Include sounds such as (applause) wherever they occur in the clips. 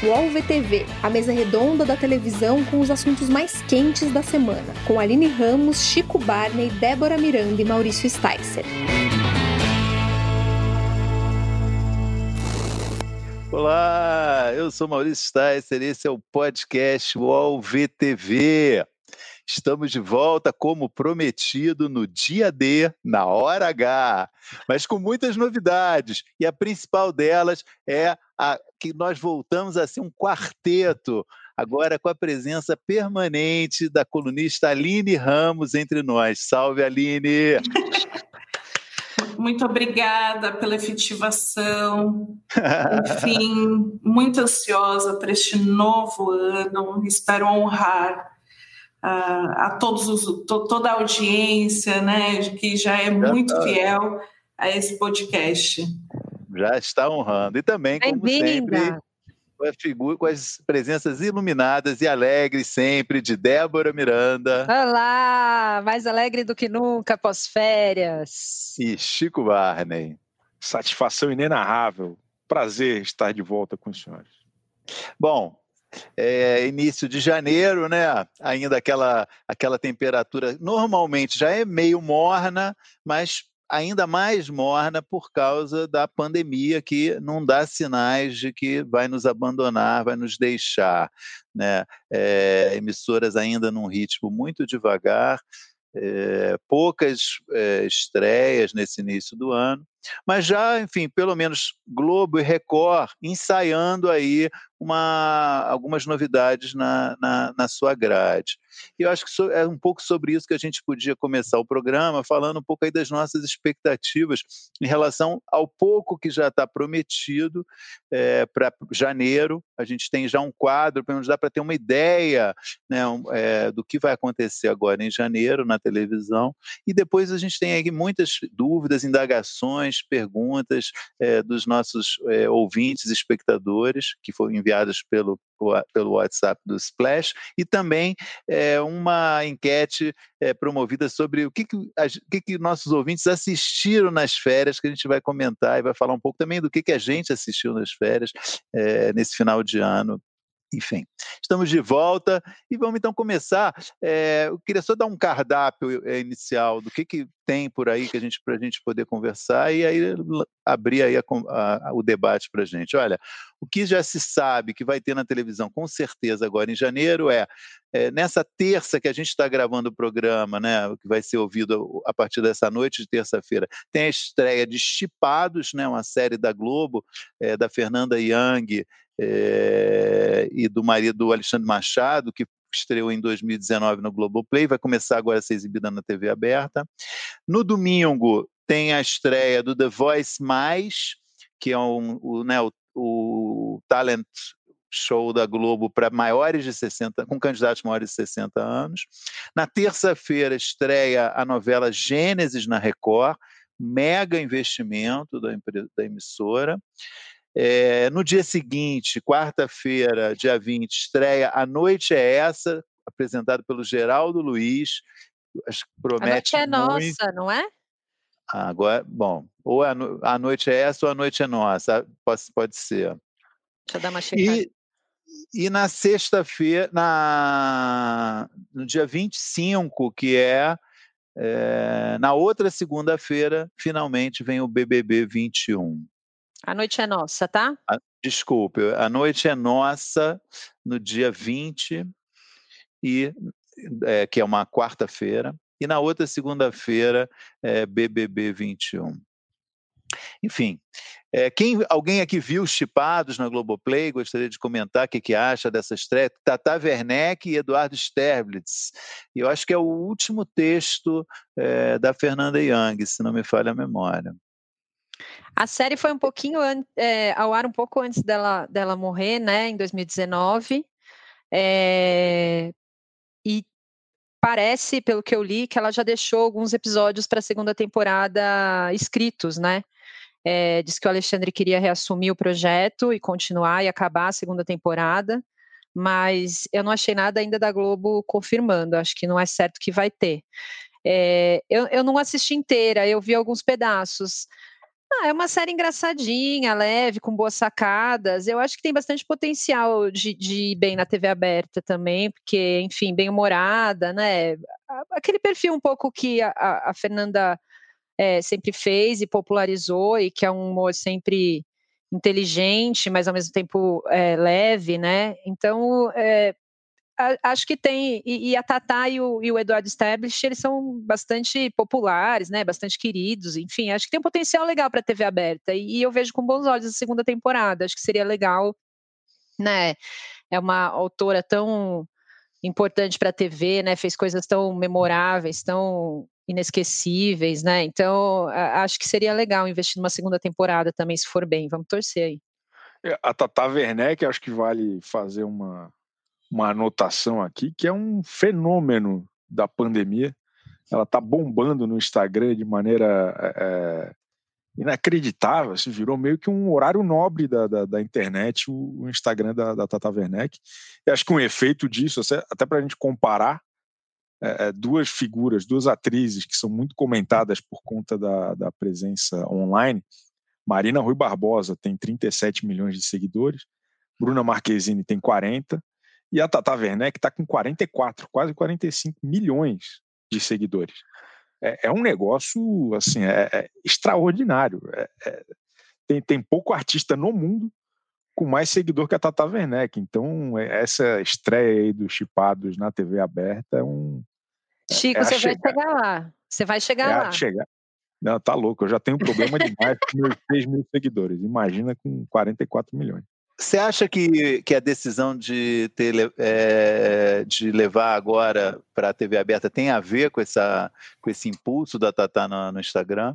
UOL VTV, a mesa redonda da televisão com os assuntos mais quentes da semana, com Aline Ramos, Chico Barney, Débora Miranda e Maurício Sticer. Olá, eu sou Maurício Sticer, esse é o podcast UOL VTV. Estamos de volta, como prometido, no dia D, na hora H, mas com muitas novidades. E a principal delas é a, que nós voltamos a ser um quarteto, agora com a presença permanente da colunista Aline Ramos entre nós. Salve, Aline! (laughs) Muito obrigada pela efetivação. (laughs) Enfim, muito ansiosa para este novo ano. Espero honrar a, a todos os, to, toda a audiência, né, que já é muito fiel a esse podcast. Já está honrando. E também, como sempre, com a figura, com as presenças iluminadas e alegres sempre de Débora Miranda. Olá, mais alegre do que nunca pós-férias. E Chico Barney. Satisfação inenarrável. Prazer estar de volta com os senhores. Bom, é, início de janeiro, né? Ainda aquela, aquela temperatura normalmente já é meio morna, mas ainda mais morna por causa da pandemia que não dá sinais de que vai nos abandonar, vai nos deixar, né? É, emissoras ainda num ritmo muito devagar, é, poucas é, estreias nesse início do ano, mas já, enfim, pelo menos Globo e Record ensaiando aí uma, algumas novidades na, na, na, sua grade. E eu acho que é um pouco sobre isso que a gente podia começar o programa, falando um pouco aí das nossas expectativas em relação ao pouco que já está prometido é, para janeiro. A gente tem já um quadro, para nos dar para ter uma ideia né, é, do que vai acontecer agora em janeiro na televisão. E depois a gente tem aí muitas dúvidas, indagações, perguntas é, dos nossos é, ouvintes, espectadores, que foram enviadas pelo, pelo WhatsApp do Splash, e também é, uma enquete promovida sobre o que, que, o que, que nossos ouvintes assistiram nas férias, que a gente vai comentar e vai falar um pouco também do que, que a gente assistiu nas férias nesse final de ano enfim, estamos de volta e vamos então começar. É, eu queria só dar um cardápio é, inicial do que, que tem por aí que a gente para a gente poder conversar e aí abrir aí a, a, o debate para a gente. Olha, o que já se sabe que vai ter na televisão com certeza agora em janeiro é, é nessa terça que a gente está gravando o programa, né, que vai ser ouvido a partir dessa noite de terça-feira, tem a estreia de Chipados, né, uma série da Globo é, da Fernanda Young é, e do marido Alexandre Machado, que estreou em 2019 no Globoplay, vai começar agora a ser exibida na TV aberta. No domingo tem a estreia do The Voice Mais, que é um, o, né, o, o talent show da Globo para maiores de 60, com candidatos maiores de 60 anos. Na terça-feira estreia a novela Gênesis na Record, mega investimento da, da emissora. É, no dia seguinte, quarta-feira, dia 20, estreia A Noite é Essa, apresentado pelo Geraldo Luiz. Promete a noite é muito. nossa, não é? Agora, bom, ou a, no, a noite é essa ou a noite é nossa, pode, pode ser. Deixa eu dar uma checada. E, e na sexta-feira, na, no dia 25, que é, é na outra segunda-feira, finalmente vem o BBB 21. A noite é nossa, tá? A, desculpe, a noite é nossa no dia 20, e, é, que é uma quarta-feira, e na outra segunda-feira é BBB 21. Enfim, é, quem, alguém aqui viu os chipados na Globoplay? Gostaria de comentar o que, que acha dessa estreia. Tata Werneck e Eduardo Sterblitz. E eu acho que é o último texto é, da Fernanda Young, se não me falha a memória. A série foi um pouquinho é, ao ar um pouco antes dela, dela morrer, né, em 2019. É, e parece, pelo que eu li, que ela já deixou alguns episódios para a segunda temporada escritos, né? É, diz que o Alexandre queria reassumir o projeto e continuar e acabar a segunda temporada, mas eu não achei nada ainda da Globo confirmando, acho que não é certo que vai ter. É, eu, eu não assisti inteira, eu vi alguns pedaços. Ah, é uma série engraçadinha, leve, com boas sacadas. Eu acho que tem bastante potencial de, de ir bem na TV aberta também, porque, enfim, bem humorada, né? Aquele perfil um pouco que a, a Fernanda é, sempre fez e popularizou, e que é um humor sempre inteligente, mas ao mesmo tempo é, leve, né? Então, é, acho que tem, e, e a Tatá e o, e o, Eduardo Stablish, eles são bastante populares, né, bastante queridos, enfim, acho que tem um potencial legal para a TV aberta, e, e, eu vejo com bons olhos a segunda temporada, acho que seria legal, né, é uma autora tão importante para a TV, né, fez coisas tão memoráveis, tão inesquecíveis, né, então acho que seria legal investir numa segunda temporada também, se for bem, vamos torcer aí. É, a Tata Werneck, acho que vale fazer uma uma anotação aqui, que é um fenômeno da pandemia. Ela está bombando no Instagram de maneira é, inacreditável, assim, virou meio que um horário nobre da, da, da internet, o, o, Instagram da, da Tata Werneck. E acho que um efeito disso, até para a gente comparar é, duas figuras, duas atrizes que são muito comentadas por conta da, da presença online. Marina Rui Barbosa tem 37 milhões de seguidores, Bruna Marquezine tem 40, e a Tata Werneck está com 44, quase 45 milhões de seguidores. É, é um negócio assim, é, é extraordinário. É, é, tem, tem pouco artista no mundo com mais seguidor que a Tata Werneck. Então, é, essa estreia aí dos chipados na TV aberta é um. Chico, você vai chegar lá. Você vai chegar lá. Chegar. Não, tá louco. Eu já tenho problema demais com meus 3 mil seguidores. Imagina com 44 milhões. Você acha que, que a decisão de, ter, é, de levar agora para a TV aberta tem a ver com, essa, com esse impulso da Tatá no, no Instagram?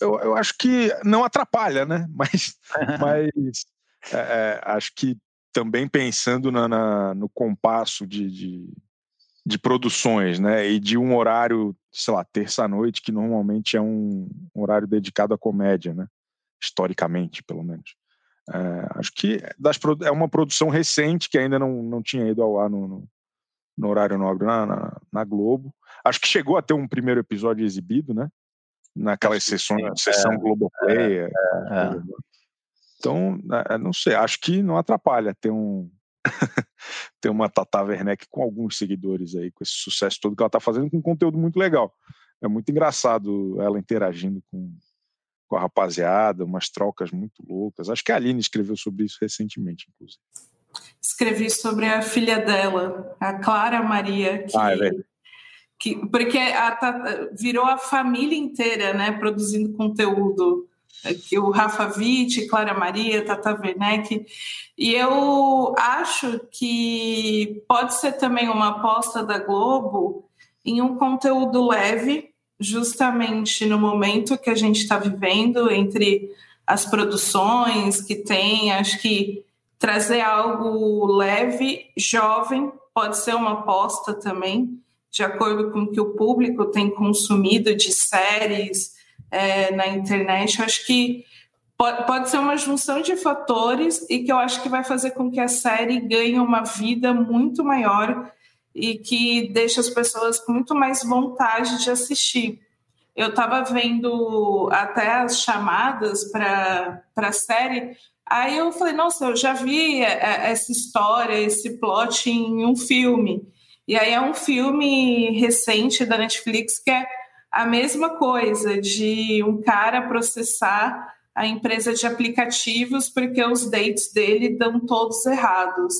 Eu, eu, acho que não atrapalha, né? (laughs) Mas, (laughs) mas é, é, acho que também pensando na, na no compasso de, de, de, produções, né? E de um horário, sei lá, terça-noite, que normalmente é um, um horário dedicado à comédia, né? Historicamente, pelo menos. É, acho que das, é uma produção recente que ainda não, não tinha ido ao ar no, no, no horário nobre na, na, na, Globo. Acho que chegou a ter um primeiro episódio exibido, né? Naquelas sessões, sim, sessão é, Globoplay. É, é, é. então, é, não sei, acho que não atrapalha ter um (laughs) ter uma Tata Werneck com alguns seguidores aí, com esse sucesso todo que ela está fazendo, com um conteúdo muito legal. É muito engraçado ela interagindo com, com a rapaziada, umas trocas muito loucas. Acho que a Aline escreveu sobre isso recentemente, inclusive. Escrevi sobre a filha dela, a Clara Maria, que, ah, é que porque a, virou a família inteira, né, produzindo conteúdo. Que o Rafa Witt, Clara Maria, Tata Werneck. E eu acho que pode ser também uma aposta da Globo em um conteúdo leve, justamente no momento que a gente está vivendo, entre as produções que tem, acho que trazer algo leve, jovem, pode ser uma aposta também, de acordo com o que o público tem consumido de séries é, na internet. Acho que pode, pode ser uma junção de fatores e que eu acho que vai fazer com que a série ganhe uma vida muito maior e que deixa as pessoas com muito mais vontade de assistir. Eu estava vendo até as chamadas para a série, aí eu falei, nossa, eu já vi é, é, essa história, esse plot em um filme. E aí é um filme recente da Netflix que é a mesma coisa, de um cara processar a empresa de aplicativos porque os dates dele dão todos errados.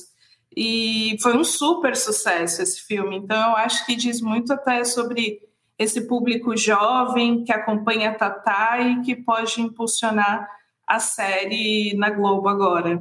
E foi um super sucesso esse filme. Então, eu acho que diz muito até sobre esse público jovem que acompanha a Tatá e que pode impulsionar a série na Globo agora.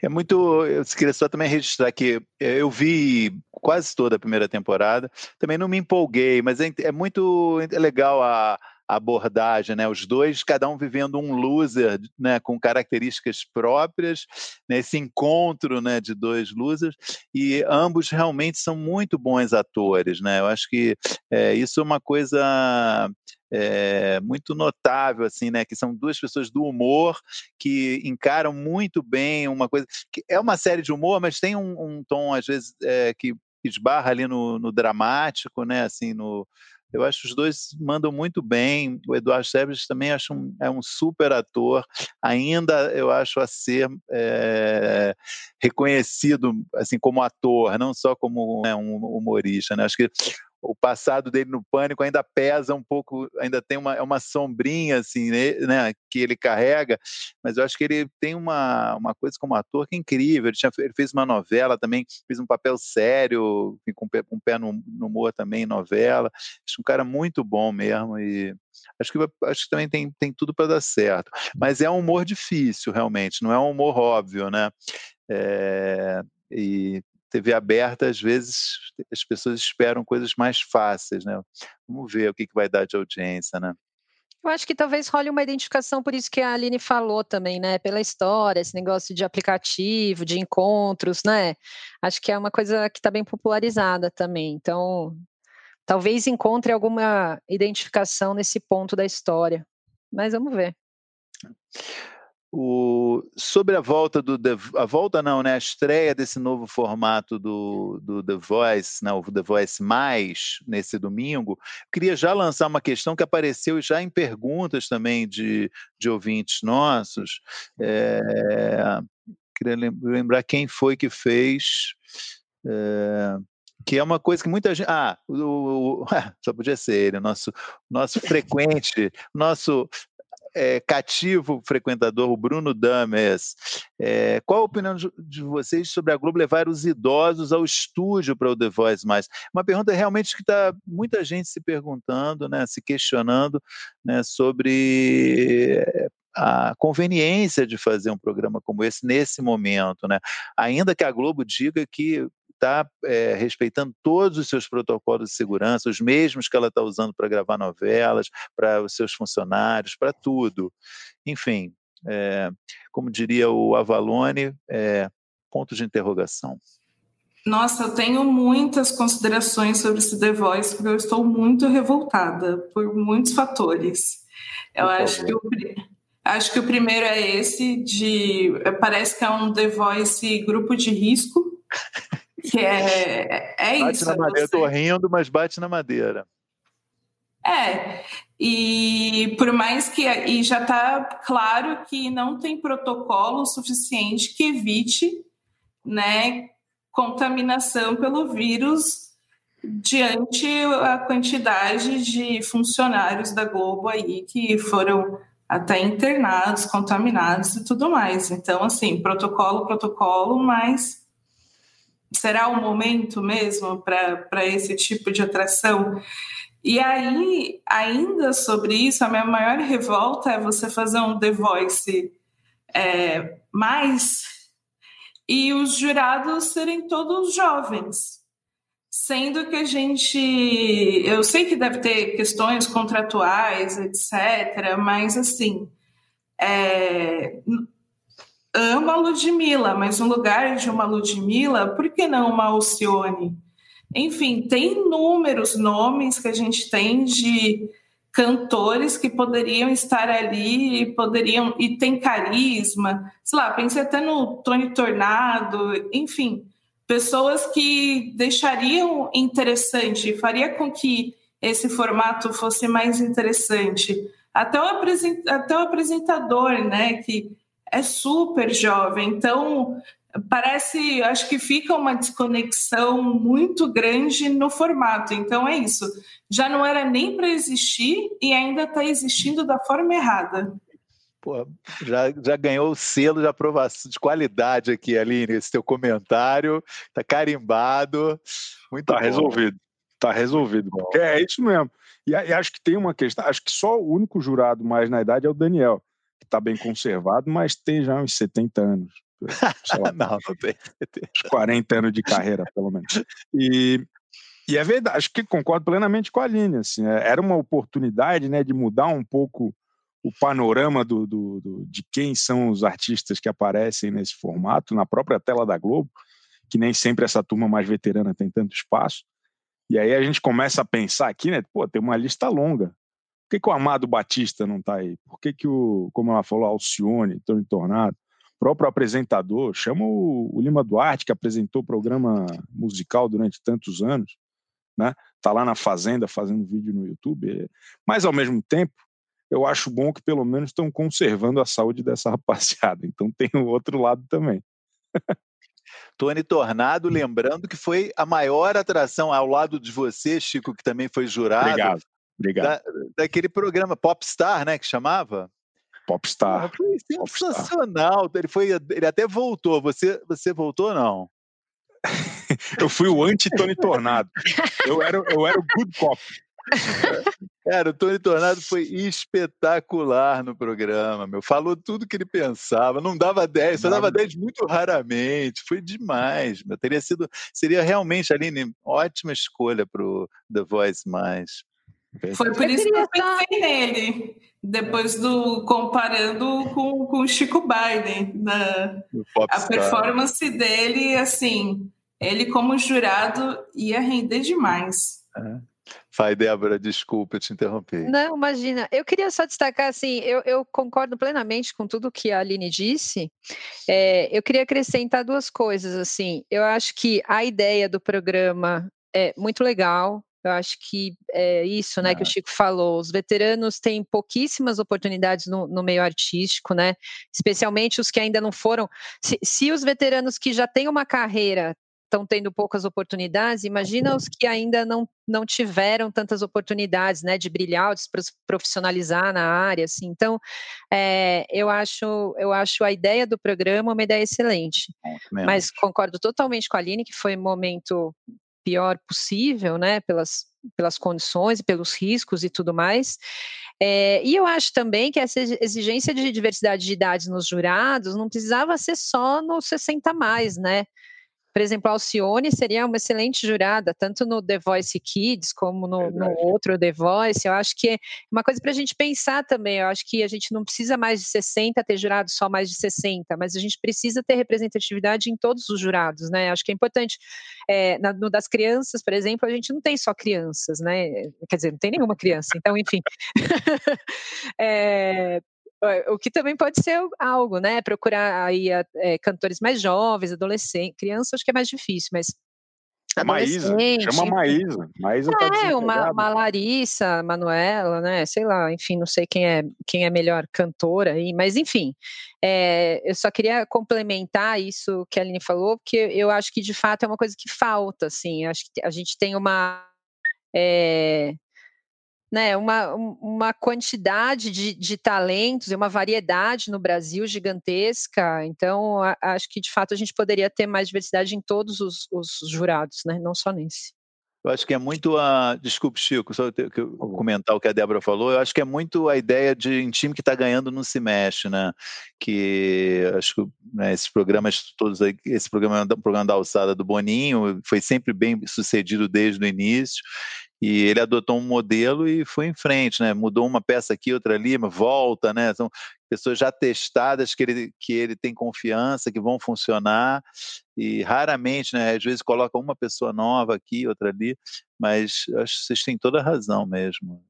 É muito. Eu queria só também registrar que eu vi quase toda a primeira temporada, também não me empolguei, mas é, é muito legal a abordagem, né? Os dois, cada um vivendo um loser, né? Com características próprias, né? encontro, né? De dois losers e ambos realmente são muito bons atores, né? Eu acho que é, isso é uma coisa é, muito notável, assim, né? Que são duas pessoas do humor que encaram muito bem uma coisa que é uma série de humor, mas tem um, um tom às vezes é, que esbarra ali no, no, dramático, né? Assim, no, Eu acho os dois mandam muito bem. O Eduardo Sebres também acho um, é um super ator. Ainda eu acho a ser é, reconhecido assim como ator, não só como né, um humorista. Né? Acho que o passado dele no pânico ainda pesa um pouco, ainda tem uma, é uma sombrinha assim, né, né, que ele carrega, mas eu acho que ele tem uma, uma coisa como ator que é incrível. Ele, tinha, ele fez uma novela também, fez um papel sério, com, com um pé no, no humor também, novela. Acho um cara muito bom mesmo e acho que, acho que também tem, tem tudo para dar certo. Mas é um humor difícil, realmente, não é um humor óbvio, né? É, e TV aberta, às vezes, as pessoas esperam coisas mais fáceis, né? Vamos ver o que, que vai dar de audiência, né? Eu acho que talvez role uma identificação, por isso que a Aline falou também, né? Pela história, esse negócio de aplicativo, de encontros, né? Acho que é uma coisa que está bem popularizada também. Então, talvez encontre alguma identificação nesse ponto da história. Mas vamos ver. O, sobre a volta do The, a volta não, né? A estreia desse novo formato do, do The Voice, né, o The Voice Mais nesse domingo, queria já lançar uma questão que apareceu já em perguntas também de, de ouvintes nossos. É, queria lembrar quem foi que fez. É, que é uma coisa que muita gente. Ah, o, o, (laughs) só podia ser ele, nosso, nosso frequente, nosso é, cativo frequentador, o Bruno Dames. É, qual a opinião de vocês sobre a Globo levar os idosos ao estúdio para o The Voice Mais? Uma pergunta realmente que está muita gente se perguntando, né, se questionando né, sobre é, a conveniência de fazer um programa como esse nesse momento, né? Ainda que a Globo diga que está é, respeitando todos os seus protocolos de segurança, os mesmos que ela está usando para gravar novelas, para os seus funcionários, para tudo. Enfim, é, como diria o Avalone, é, ponto de interrogação. Nossa, eu tenho muitas considerações sobre esse The Voice, porque eu estou muito revoltada por muitos fatores. Eu por acho que, o, acho que o primeiro é esse de parece que é um The Voice grupo de risco. Que (laughs) é, é bate isso. Na madeira. Eu tô rindo, mas bate na madeira. É, e por mais que. E já está claro que não tem protocolo suficiente que evite né, contaminação pelo vírus diante a quantidade de funcionários da Globo aí que foram até internados, contaminados e tudo mais. Então, assim, protocolo, protocolo, mas será o momento mesmo para esse tipo de atração? E aí, ainda sobre isso, a minha maior revolta é você fazer um The Voice é, mais e os jurados serem todos jovens. Sendo que a gente. Eu sei que deve ter questões contratuais, etc., mas assim. É, ama Ludmilla, mas no lugar de uma Ludmilla, por que não uma Alcione? Enfim, tem inúmeros nomes que a gente tem de cantores que poderiam estar ali e poderiam e tem carisma. Sei lá, pensei até no Tony Tornado, enfim, pessoas que deixariam interessante, faria com que esse formato fosse mais interessante. Até o, até o apresentador, né, que é super jovem. Então, parece, acho que fica uma desconexão muito grande no formato. Então, é isso. Já não era nem para existir e ainda está existindo da forma errada. Pô, já, já ganhou o selo de aprovação de qualidade aqui, Aline. Esse teu comentário está carimbado. Muito tá resolvido. Está resolvido. Porque é isso mesmo. E, e acho que tem uma questão. Acho que só o único jurado mais na idade é o Daniel está bem conservado, mas tem já uns 70 anos. (laughs) não, não tem. Uns 40 anos de carreira, pelo menos. E, e é verdade, acho que concordo plenamente com a Aline. Assim, é, era uma oportunidade né, de mudar um pouco o panorama do, do, do, de quem são os artistas que aparecem nesse formato, na própria tela da Globo, que nem sempre essa turma mais veterana tem tanto espaço. E aí a gente começa a pensar aqui, né? Pô, tem uma lista longa. Por que, que o Amado Batista não está aí? Por que, que o, como ela falou, Alcione, Tony Tornado, o próprio apresentador, chama o, o, Lima Duarte, que apresentou o programa musical durante tantos anos, né? Tá lá na fazenda fazendo vídeo no YouTube, mas ao mesmo tempo eu acho bom que pelo menos estão conservando a saúde dessa (laughs) rapaziada. Então tem o outro lado também. Tony Tornado, lembrando que foi a maior atração ao lado de você, Chico, que também foi jurado. Obrigado. Obrigado. Da, daquele programa Popstar, né, que chamava? Popstar. Foi sensacional. Popstar. Ele foi, ele até voltou. Você, você voltou não? (laughs) eu fui o anti-Tony Tornado. Eu era, eu era o good cop. Cara, o Tony Tornado foi espetacular no programa, meu. Falou tudo que ele pensava, não dava 10, só dava 10 muito raramente. Foi demais, meu. Teria sido, seria realmente, Aline, ótima escolha para o The Voice Mais. Foi por isso que eu pensei nele, depois do comparando com, com o Chico Biden, na, a performance dele, assim, ele como jurado ia render demais. É. Vai, Débora, desculpa, eu te interrompi. Não, imagina. Eu queria só destacar, assim, eu, eu concordo plenamente com tudo que a Aline disse. É, eu queria acrescentar duas coisas, assim. Eu acho que a ideia do programa é muito legal, eu acho que é isso, né, que o é. Chico falou. Os veteranos têm pouquíssimas oportunidades no, no, meio artístico, né? Especialmente os que ainda não foram. Se, se os veteranos que já têm uma carreira estão tendo poucas oportunidades, imagina os que ainda não, não tiveram tantas oportunidades, né, de brilhar, de se profissionalizar na área, assim. Então, é, eu acho, eu acho a ideia do programa uma ideia excelente. Mas concordo totalmente com a Aline que foi um momento pior possível, né, pelas pelas condições e pelos riscos e tudo mais. É, e eu acho também que essa exigência de diversidade de idades nos jurados não precisava ser só no 60 mais, né? Por exemplo, a Alcione seria uma excelente jurada, tanto no The Voice Kids como no, no outro The Voice. Eu acho que é uma coisa para a gente pensar também. Eu acho que a gente não precisa mais de 60 ter jurado só mais de 60, mas a gente precisa ter representatividade em todos os jurados, né? Acho que é importante. É, na, no das crianças, por exemplo, a gente não tem só crianças, né? Quer dizer, não tem nenhuma criança. Então, enfim. (laughs) é, o que também pode ser algo, né? Procurar aí é, cantores mais jovens, adolescentes, crianças, acho que é mais difícil, mas Maísa, chama Maísa. Maísa tá é, uma, uma, Larissa, Manuela, né? Sei lá, enfim, não sei quem é quem é melhor cantora aí, mas enfim, é, eu só queria complementar isso que a Aline falou, porque eu acho que de fato é uma coisa que falta, assim. Acho que a gente tem uma é, né, uma, uma quantidade de, de talentos e uma variedade no Brasil gigantesca. Então, a, acho que de fato a gente poderia ter mais diversidade em todos os, os jurados, né, não só nesse. Eu acho que é muito a. Desculpe, Chico, só eu comentar o que a Débora falou. Eu acho que é muito a ideia de um time que está ganhando não se mexe, né? Que acho que né, esses programas todos aí, esse programa, o programa da alçada do Boninho foi sempre bem sucedido desde o início. E ele adotou um modelo e foi em frente, né? Mudou uma peça aqui, outra ali, volta, né? São pessoas já testadas que ele, que ele tem confiança, que vão funcionar. E raramente, né? Às vezes coloca uma pessoa nova aqui, outra ali, mas acho que vocês têm toda a razão mesmo.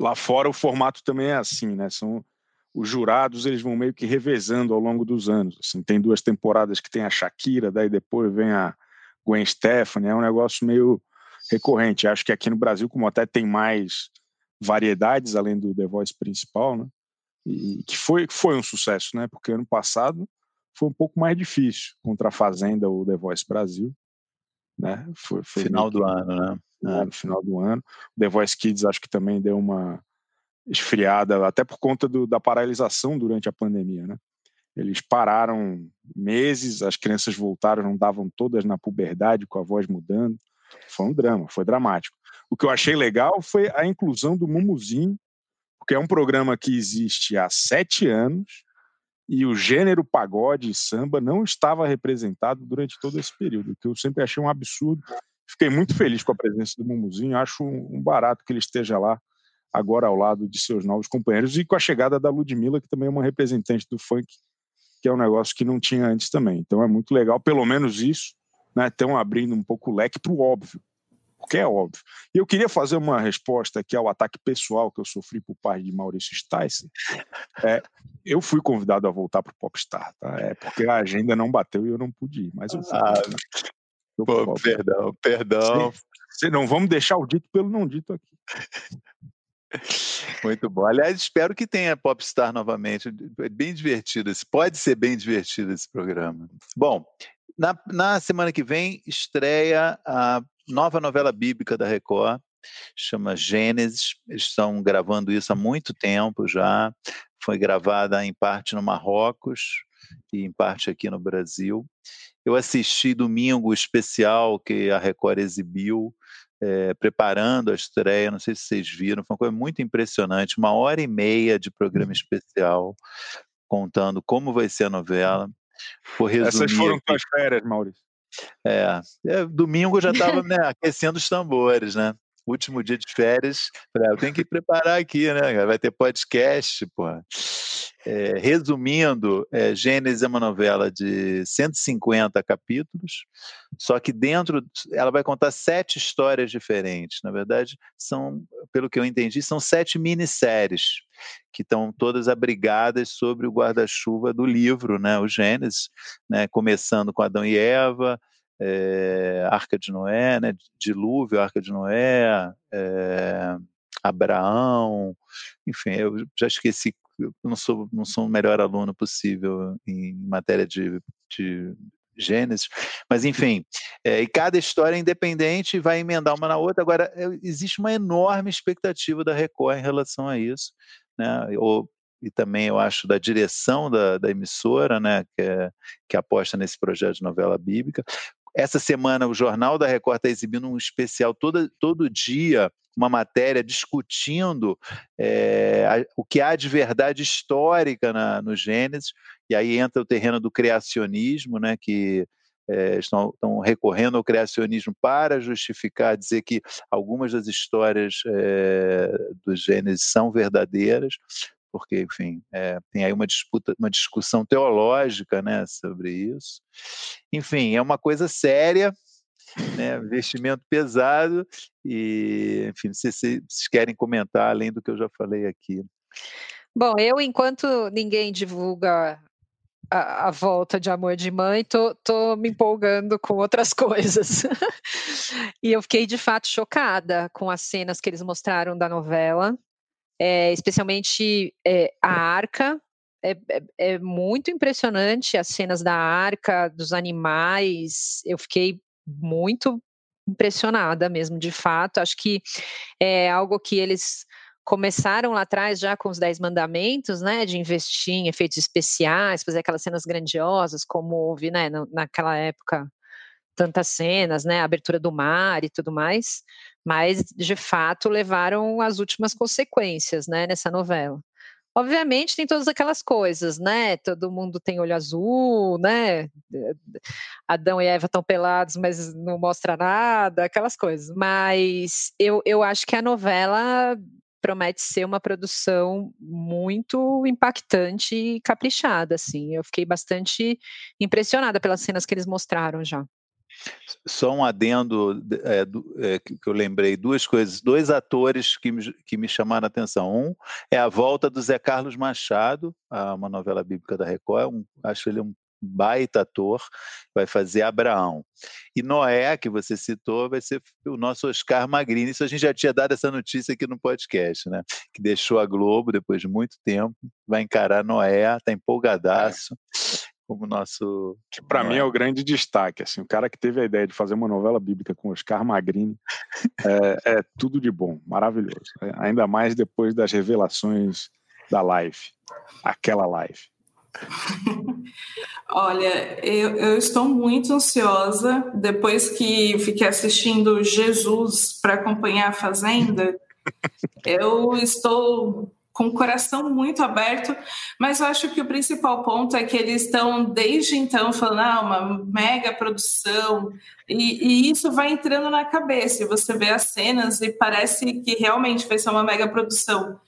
Lá fora o formato também é assim, né? São os jurados eles vão meio que revezando ao longo dos anos. Assim, tem duas temporadas que tem a Shakira, daí depois vem a Gwen Stefani, é um negócio meio recorrente. Acho que aqui no Brasil, como até tem mais variedades além do The Voice principal, né? E que foi, foi um sucesso, né? Porque ano passado foi um pouco mais difícil contra a Fazenda ou The Voice Brasil, né? Foi, foi final do ano, né? É, no final do ano. O The Voice Kids acho que também deu uma esfriada, até por conta do, da paralisação durante a pandemia, né? Eles pararam meses, as crianças voltaram, não davam todas na puberdade, com a voz mudando. Foi um drama, foi dramático. O que eu achei legal foi a inclusão do Mumuzinho, porque é um programa que existe há sete anos e o gênero pagode e samba não estava representado durante todo esse período, que eu sempre achei um absurdo. Fiquei muito feliz com a presença do Mumuzinho, acho um barato que ele esteja lá agora ao lado de seus novos companheiros e com a chegada da Ludmilla, que também é uma representante do funk, que é um negócio que não tinha antes também. Então é muito legal, pelo menos isso né, estão abrindo um pouco o leque para o óbvio, porque é óbvio. E eu queria fazer uma resposta aqui ao ataque pessoal que eu sofri por parte de Maurício Stice. É, eu fui convidado a voltar para o Popstar, tá? É porque a agenda não bateu e eu não pude ir, mas eu fui. Ah, Pô, perdão, perdão. não vamos deixar o dito pelo não dito aqui. Muito bom. Aliás, espero que tenha Popstar novamente. É bem divertido. Esse, pode ser bem divertido esse programa. Bom, na, na semana que vem estreia a nova novela bíblica da Record, chama Gênesis. Eles estão gravando isso há muito tempo já. Foi gravada em parte no Marrocos e em parte aqui no Brasil. Eu assisti domingo o especial que a Record exibiu, é, preparando a estreia. Não sei se vocês viram, foi uma coisa muito impressionante. Uma hora e meia de programa uhum. especial contando como vai ser a novela. Essas foram tuas férias, Maurício. É, é, domingo já estava né, aquecendo os tambores, né? Último dia de férias, falei, ah, eu tenho que preparar aqui, né? Vai ter podcast, pô. É, resumindo, é, Gênesis é uma novela de 150 capítulos, só que dentro ela vai contar sete histórias diferentes. Na verdade, são, pelo que eu entendi, são sete minisséries que estão todas abrigadas sobre o guarda-chuva do livro, né? O Gênesis, né? Começando com Adão e Eva, é, Arca de Noé, né, Dilúvio, Arca de Noé, é, Abraão, enfim, eu já esqueci, eu não sou, não sou o melhor aluno possível em matéria de, de Gênesis, mas enfim, é, e cada história é independente vai emendar uma na outra. Agora, existe uma enorme expectativa da Record em relação a isso, né? Ou, e também eu acho da direção da, da emissora, né, que, é, que aposta nesse projeto de novela bíblica, essa semana, o Jornal da Record está exibindo um especial todo, todo dia, uma matéria discutindo é, a, o que há de verdade histórica na, no Gênesis, e aí entra o terreno do criacionismo, né, que é, estão, estão, recorrendo ao criacionismo para justificar, dizer que algumas das histórias é, do Gênesis são verdadeiras, porque, enfim, é, tem aí uma disputa, uma discussão teológica, né, sobre isso. Enfim, é uma coisa séria, né, investimento pesado e, enfim, não sei se vocês querem comentar além do que eu já falei aqui. Bom, eu, enquanto ninguém divulga a, a, volta de Amor de Mãe, tô, tô me empolgando com outras (laughs) coisas. e eu fiquei de fato chocada com as cenas que eles mostraram da novela é, especialmente é, a arca. É, é, é, muito impressionante as cenas da arca, dos animais. Eu fiquei muito impressionada mesmo, de fato. Acho que é algo que eles começaram lá atrás já com os Dez Mandamentos, né, de investir em efeitos especiais, fazer aquelas cenas grandiosas, como houve, né, naquela época tantas cenas, né, abertura do mar e tudo mais, mas de fato levaram as últimas consequências, né, nessa novela. Obviamente tem todas aquelas coisas, né? Todo mundo tem olho azul, né? Adão e Eva estão pelados, mas não mostra nada, aquelas coisas. Mas eu, eu acho que a novela promete ser uma produção muito impactante e caprichada, assim. Eu fiquei bastante impressionada pelas cenas que eles mostraram já. Só um adendo é, do, é, que eu lembrei, duas coisas, dois atores que me, que me chamaram a atenção. Um é a volta do Zé Carlos Machado, a uma novela bíblica da Record, um, acho ele um baita ator, vai fazer Abraão. E Noé, que você citou, vai ser o nosso Oscar Magrini. Isso a gente já tinha dado essa notícia aqui no podcast, né? Que deixou a Globo depois de muito tempo, vai encarar Noé, está empolgadaço. É como nosso. Que para mim é o grande destaque. Assim, o cara que teve a ideia de fazer uma novela bíblica com Oscar Magrini é, é tudo de bom, maravilhoso. É, ainda mais depois das revelações da live, aquela live. (laughs) Olha, eu, eu, estou muito ansiosa depois que fiquei assistindo Jesus para acompanhar a Fazenda. Eu estou com o coração muito aberto, mas eu acho que o principal ponto é que eles estão desde então falando ah, uma mega produção e, e, isso vai entrando na cabeça. E você vê as cenas e parece que realmente vai ser uma mega produção.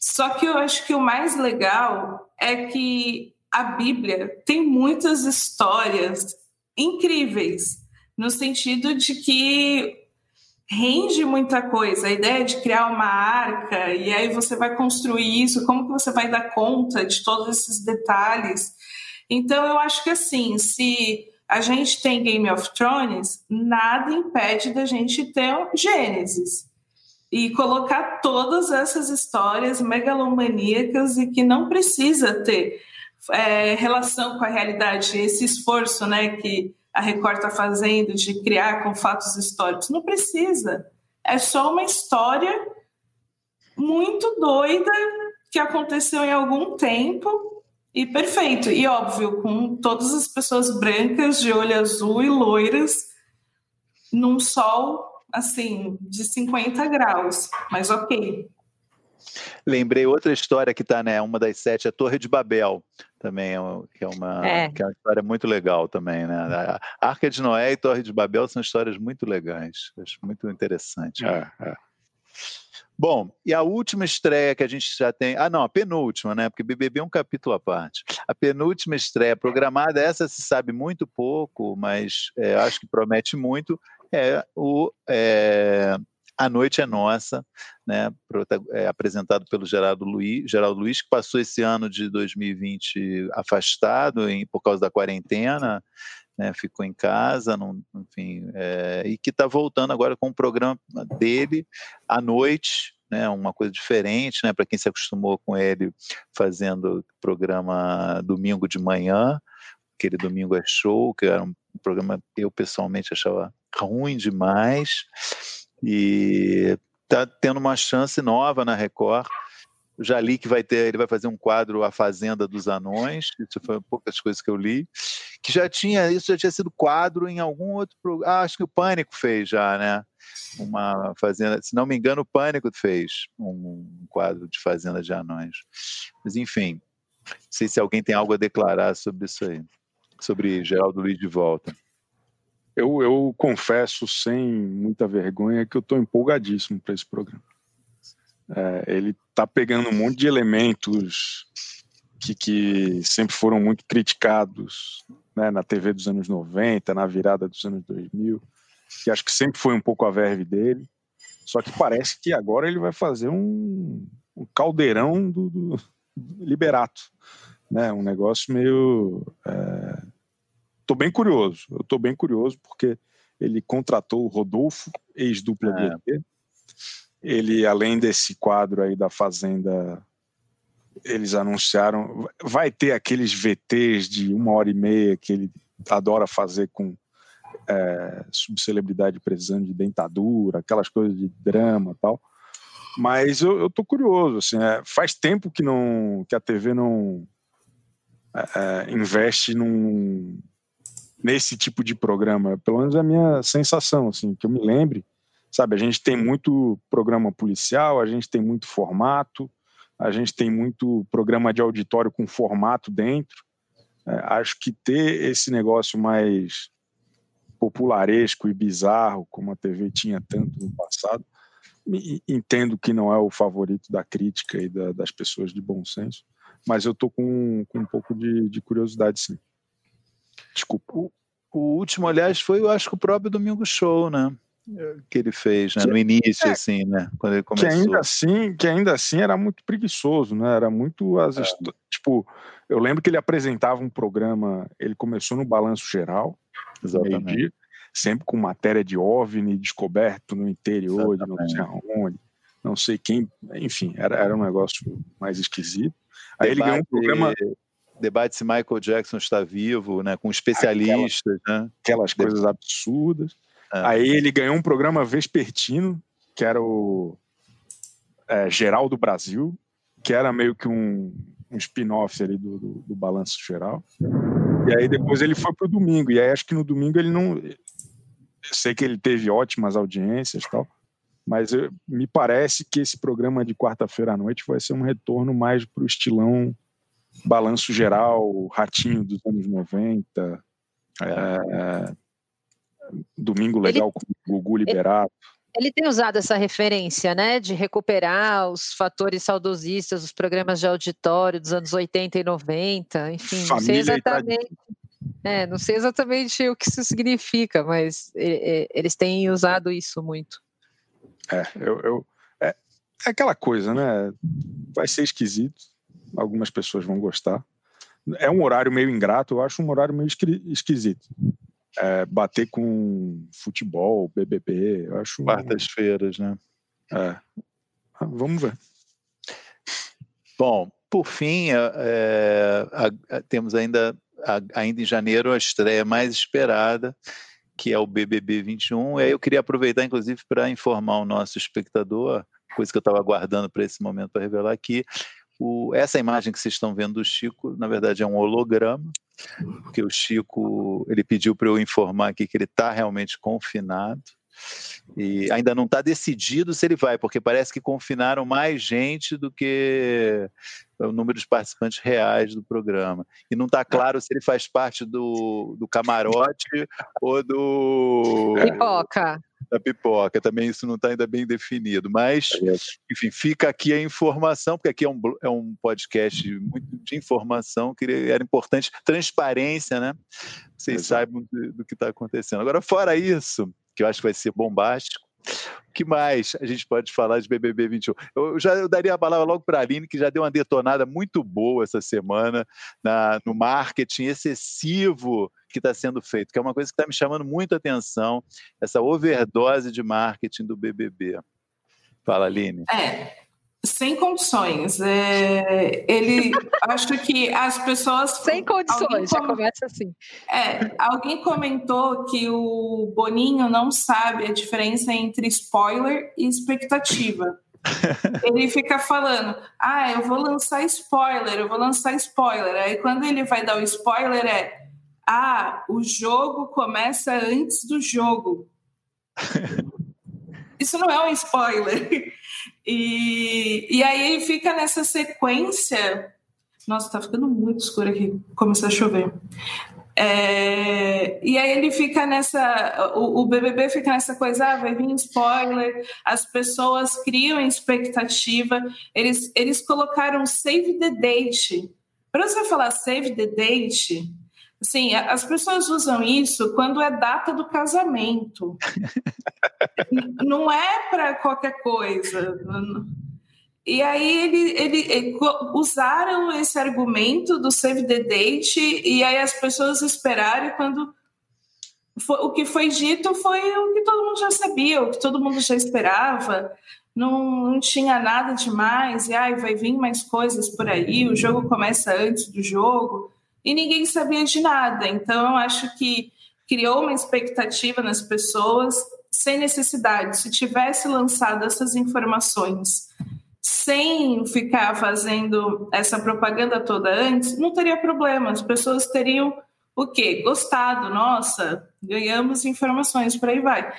Só que eu acho que o mais legal é que a Bíblia tem muitas histórias incríveis no sentido de que rende muita coisa. A ideia de criar uma arca e aí você vai construir isso, como que você vai dar conta de todos esses detalhes? Então eu acho que assim, se a gente tem Game of Thrones, nada impede da gente ter Gênesis e colocar todas essas histórias megalomaníacas e que não precisa ter é, relação com a realidade, esse esforço né, que a Record está fazendo de criar com fatos históricos. Não precisa. É só uma história muito doida que aconteceu em algum tempo e perfeito. E óbvio, com todas as pessoas brancas, de olho azul e loiras, num sol assim, de 50 graus, mas ok. Lembrei outra história que está, né? Uma das sete, a Torre de Babel, também, é que é uma, é. Que é uma história muito legal também, né? A Arca de Noé e Torre de Babel são histórias muito legais, acho muito interessante. É, é. Bom, e a última estreia que a gente já tem. Ah, não, a penúltima, né? Porque BBB é um capítulo à parte. A penúltima estreia programada, essa se sabe muito pouco, mas é, acho que promete muito, é o é, A Noite é Nossa, né, é, apresentado pelo Geraldo Luiz, Geraldo Luiz, que passou esse ano de 2020 afastado em, por causa da quarentena, né, ficou em casa, não, enfim, é, e que está voltando agora com o programa dele à noite, né, uma coisa diferente, né, para quem se acostumou com ele fazendo programa domingo de manhã, aquele domingo é show, que era um programa que eu pessoalmente achava ruim demais e está tendo uma chance nova na Record. Já li que vai ter, ele vai fazer um quadro A Fazenda dos Anões, isso foi poucas coisas que eu li, que já tinha, isso já tinha sido quadro em algum outro programa, ah, acho que o Pânico fez já, né? Uma fazenda, se não me engano, o Pânico fez um quadro de Fazenda de Anões. Mas enfim, não sei se alguém tem algo a declarar sobre isso aí, sobre Geraldo Luiz de volta. Eu, eu confesso sem muita vergonha que eu estou empolgadíssimo para esse programa. É, ele está pegando um monte de elementos que, que sempre foram muito criticados né, na TV dos anos 90, na virada dos anos 2000, que acho que sempre foi um pouco a verve dele. Só que parece que agora ele vai fazer um, um caldeirão do, do, Liberato, né? Um negócio meio é, Estou bem curioso. Eu estou bem curioso porque ele contratou o Rodolfo, ex-dupla é. Ele, além desse quadro aí da Fazenda, eles anunciaram. Vai ter aqueles VTs de uma hora e meia que ele adora fazer com é, subcelebridade precisando de dentadura, aquelas coisas de drama tal. Mas eu, eu tô curioso, assim, é, faz tempo que não que a TV não é, é, investe num, nesse tipo de programa, pelo menos é a minha sensação, assim, que eu me lembre, sabe, a gente tem muito programa policial, a gente tem muito formato, a gente tem muito programa de auditório com formato dentro. É, acho que ter esse negócio mais popularesco e bizarro, como a TV tinha tanto no passado, entendo que não é o favorito da crítica e da, das pessoas de bom senso, mas eu tô com, com um pouco de, de curiosidade, sim. Desculpa. O, o, último, aliás, foi, eu acho o próprio Domingo Show, né? Que ele fez, né? Que, no início, é, assim, né? Quando ele começou. Que ainda assim, que ainda assim era muito preguiçoso, né? Era muito as é. tipo, eu lembro que ele apresentava um programa, ele começou no Balanço Geral, Exatamente. sempre com matéria de OVNI descoberto no interior Exatamente. de não sei aonde, não sei quem, enfim, era, era um negócio mais esquisito. Aí ele ganhou um programa debate se Michael Jackson está vivo, né, com especialistas, Aquela, né? Aquelas coisas absurdas. É. Aí ele ganhou um programa vespertino, que era o é, Geral do Brasil, que era meio que um, um spin-off ali do, do, do, Balanço Geral. E aí depois ele foi para o domingo. E aí acho que no domingo ele não. Eu sei que ele teve ótimas audiências e tal, mas eu, me parece que esse programa de quarta-feira à noite vai ser um retorno mais para o estilão Balanço Geral, Ratinho dos anos 90, é, é, Domingo Legal ele, com o Gugu Liberato. Ele, ele tem usado essa referência, né, de recuperar os fatores saudosistas, os programas de auditório dos anos 80 e 90, enfim, Família não sei exatamente. É, não sei exatamente o que isso significa, mas eles têm usado isso muito. É, eu, eu é, é aquela coisa, né? Vai ser esquisito, algumas pessoas vão gostar, é um horário meio ingrato, eu acho um horário meio esquisito. É, bater com futebol, BBB, eu acho. Quartas-feiras, né? É. Ah, vamos ver. Bom, por fim, é, a, a, temos ainda, a, ainda em janeiro a estreia mais esperada, que é o BBB 21. E aí eu queria aproveitar, inclusive, para informar o nosso espectador, coisa que eu estava aguardando para esse momento para revelar aqui. O, essa imagem que vocês estão vendo do Chico, na verdade, é um holograma, porque o Chico ele pediu para eu informar aqui que ele está realmente confinado. E ainda não está decidido se ele vai, porque parece que confinaram mais gente do que o número de participantes reais do programa. E não está claro se ele faz parte do, do camarote ou do. Pipoca. Da pipoca. Também isso não está ainda bem definido. Mas, é enfim, fica aqui a informação, porque aqui é um, é um podcast muito de informação, que era importante. Transparência, né? Vocês Exato. saibam do, do que está acontecendo. Agora, fora isso que eu acho que vai ser bombástico. O que mais a gente pode falar de BBB 21? Eu já eu daria a palavra logo para a Aline, que já deu uma detonada muito boa essa semana na, no marketing excessivo que está sendo feito, que é uma coisa que está me chamando muito a atenção, essa overdose de marketing do BBB. Fala, Aline. É, sem condições. É, ele (laughs) acho que as pessoas. Sem condições, já começa assim. É, alguém comentou que o Boninho não sabe a diferença entre spoiler e expectativa. (laughs) ele fica falando, ah, eu vou lançar spoiler, eu vou lançar spoiler. Aí quando ele vai dar o spoiler é, ah, o jogo começa antes do jogo. (laughs) Isso não é um spoiler. E, e aí ele fica nessa sequência. Nossa, tá ficando muito escuro aqui. Começou a chover. É, e aí ele fica nessa. O, o, BBB fica nessa coisa, ah, vai vir spoiler, as pessoas criam expectativa. Eles, eles colocaram save the date. Para você falar save the date, Sim, as pessoas usam isso quando é data do casamento. (laughs) não é para qualquer coisa. E aí ele, ele, ele, usaram esse argumento do save the date e aí as pessoas esperaram quando foi, o que foi dito foi o que todo mundo já sabia, o que todo mundo já esperava. Não, não tinha nada demais, e ai, vai vir mais coisas por aí, o jogo começa antes do jogo e ninguém sabia de nada. Então, eu acho que criou uma expectativa nas pessoas sem necessidade. Se tivesse lançado essas informações sem ficar fazendo essa propaganda toda antes, não teria problema. As pessoas teriam o quê? Gostado, nossa, ganhamos informações, por aí vai.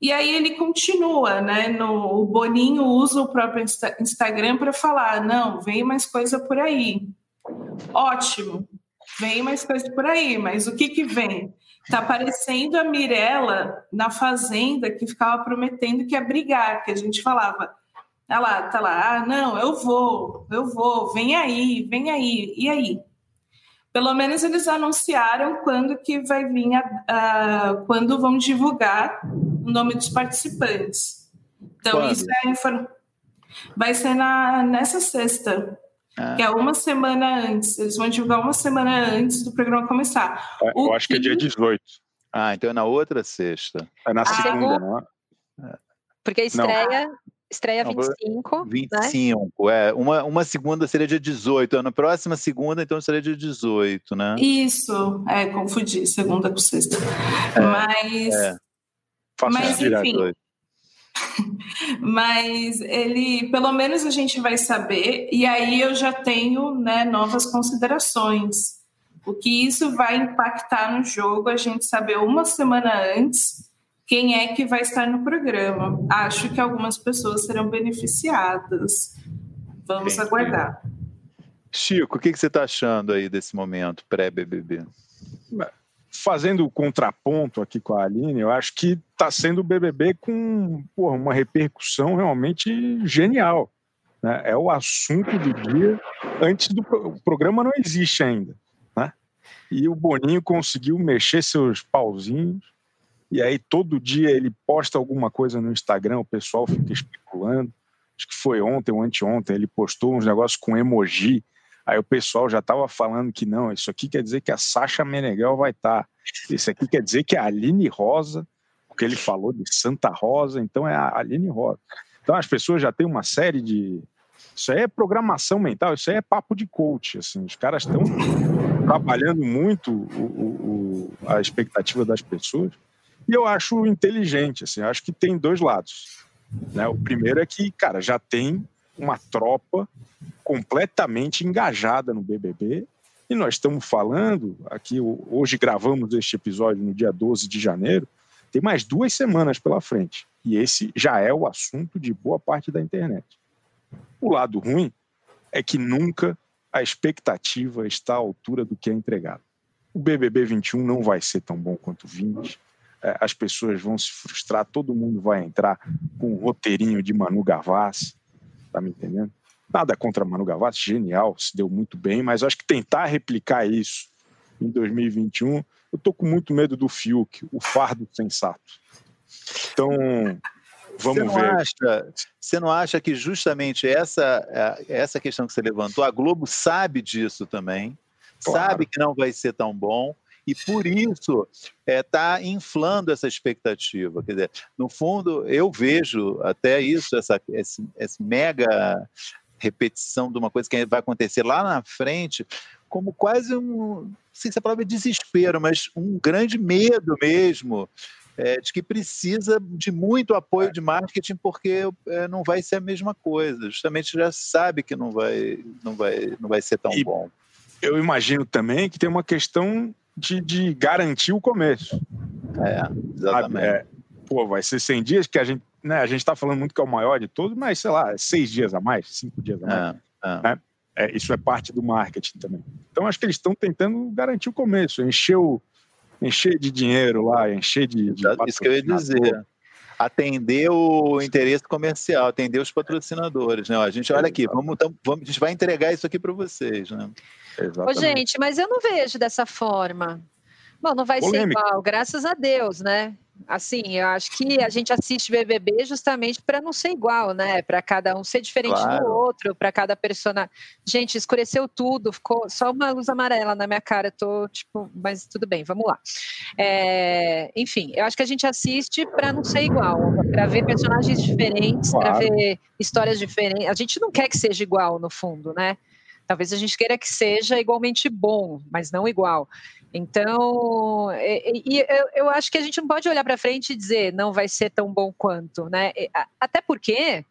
E aí ele continua, né? No, o Boninho usa o próprio Instagram para falar: não, vem mais coisa por aí. Ótimo. Vem mais coisa por aí, mas o que que vem? Tá aparecendo a Mirella na fazenda que ficava prometendo que ia brigar, que a gente falava, tá lá, tá lá, ah, não, eu vou, eu vou, vem aí, vem aí, e aí? Pelo menos eles anunciaram quando que vai vir, a, a quando vão divulgar o nome dos participantes. Então quando? isso é vai ser na, nessa sexta. Ah. Que é uma semana antes. Eles vão divulgar uma semana antes do programa começar. É, eu acho que... que é dia 18. Ah, então é na outra sexta. É na ah, segunda, não é? Porque a estreia, não. estreia 25. 25, né? é. Uma, uma segunda seria dia 18. Na próxima segunda, então, seria dia 18, né? Isso, é, confundi, segunda com sexta. É, mas. É. Mas, enfim. Mas ele, pelo menos a gente vai saber, e aí eu já tenho né, novas considerações. O que isso vai impactar no jogo, a gente saber uma semana antes quem é que vai estar no programa. Acho que algumas pessoas serão beneficiadas. Vamos Entendi. aguardar. Chico, o que, que você está achando aí desse momento pré-BBB? Fazendo o contraponto aqui com a Aline, eu acho que está sendo o BBB com porra, uma repercussão realmente genial. Né? É o assunto do dia. Antes do o programa não existe ainda. Né? E o Boninho conseguiu mexer seus pauzinhos. E aí todo dia ele posta alguma coisa no Instagram, o pessoal fica especulando. Acho que foi ontem ou anteontem, ele postou uns negócios com emoji Aí o pessoal já estava falando que não, isso aqui quer dizer que a Sasha Meneghel vai estar. Tá. Isso aqui quer dizer que é a Aline Rosa, porque ele falou de Santa Rosa, então é a Aline Rosa. Então as pessoas já têm uma série de. Isso aí é programação mental, isso aí é papo de coach. Assim, os caras estão trabalhando muito o, o, a expectativa das pessoas. E eu acho inteligente, assim, acho que tem dois lados. Né? O primeiro é que, cara, já tem uma tropa completamente engajada no BBB e nós estamos falando aqui, hoje gravamos este episódio no dia 12 de janeiro, tem mais duas semanas pela frente. E esse já é o assunto de boa parte da internet. O lado ruim é que nunca a expectativa está à altura do que é entregado. O BBB 21 não vai ser tão bom quanto o 20. É, as pessoas vão se frustrar, todo mundo vai entrar com o roteirinho de Manu Gavassi, tá me entendendo? Nada contra Manu Gavassi, genial, se deu muito bem, mas acho que tentar replicar isso em 2021, eu tô com muito medo do Fiuk, o fardo sensato. Então, vamos você não ver. Acha, você não acha que justamente essa, é, essa questão que você levantou, a Globo sabe disso também, claro. sabe que não vai ser tão bom, e por isso está é, inflando essa expectativa. Quer dizer, no fundo, eu vejo até isso, essa, esse, esse mega repetição de uma coisa que vai acontecer lá na frente, como quase um, sei se a palavra é desespero, mas um grande medo mesmo é, de que precisa de muito apoio de marketing porque é, não vai ser a mesma coisa. Justamente já sabe que não vai, não vai, não vai ser tão e bom. Eu imagino também que tem uma questão de, de garantir o começo. É, exatamente. É, pô, vai ser 100 dias que a gente, né, a gente está falando muito que é o maior de todos, mas sei lá, seis dias a mais, cinco dias a mais. É, é. Né? É, isso é parte do marketing também. Então acho que eles estão tentando garantir o começo, encher, o, encher de dinheiro lá, encher de. de isso que eu ia dizer atender o interesse comercial, atender os patrocinadores, né? a gente, olha aqui, vamos, vamos, a gente vai entregar isso aqui para vocês, né? Exatamente. Ô, gente, mas eu não vejo dessa forma. Bom, não vai Polêmica. ser igual, graças a Deus, né? Assim, eu acho que a gente assiste BBB justamente para não ser igual, né? Para cada um ser diferente claro. do outro, para cada personagem. Gente, escureceu tudo, ficou só uma luz amarela na minha cara. Eu tô tipo, mas tudo bem, vamos lá. É, enfim, eu acho que a gente assiste para não ser igual, para ver personagens diferentes, claro. para ver histórias diferentes. A gente não quer que seja igual, no fundo, né? Talvez a gente queira que seja igualmente bom, mas não igual. Então, e, e eu, eu, acho que a gente não pode olhar para frente e dizer não vai ser tão bom quanto, né? Até porque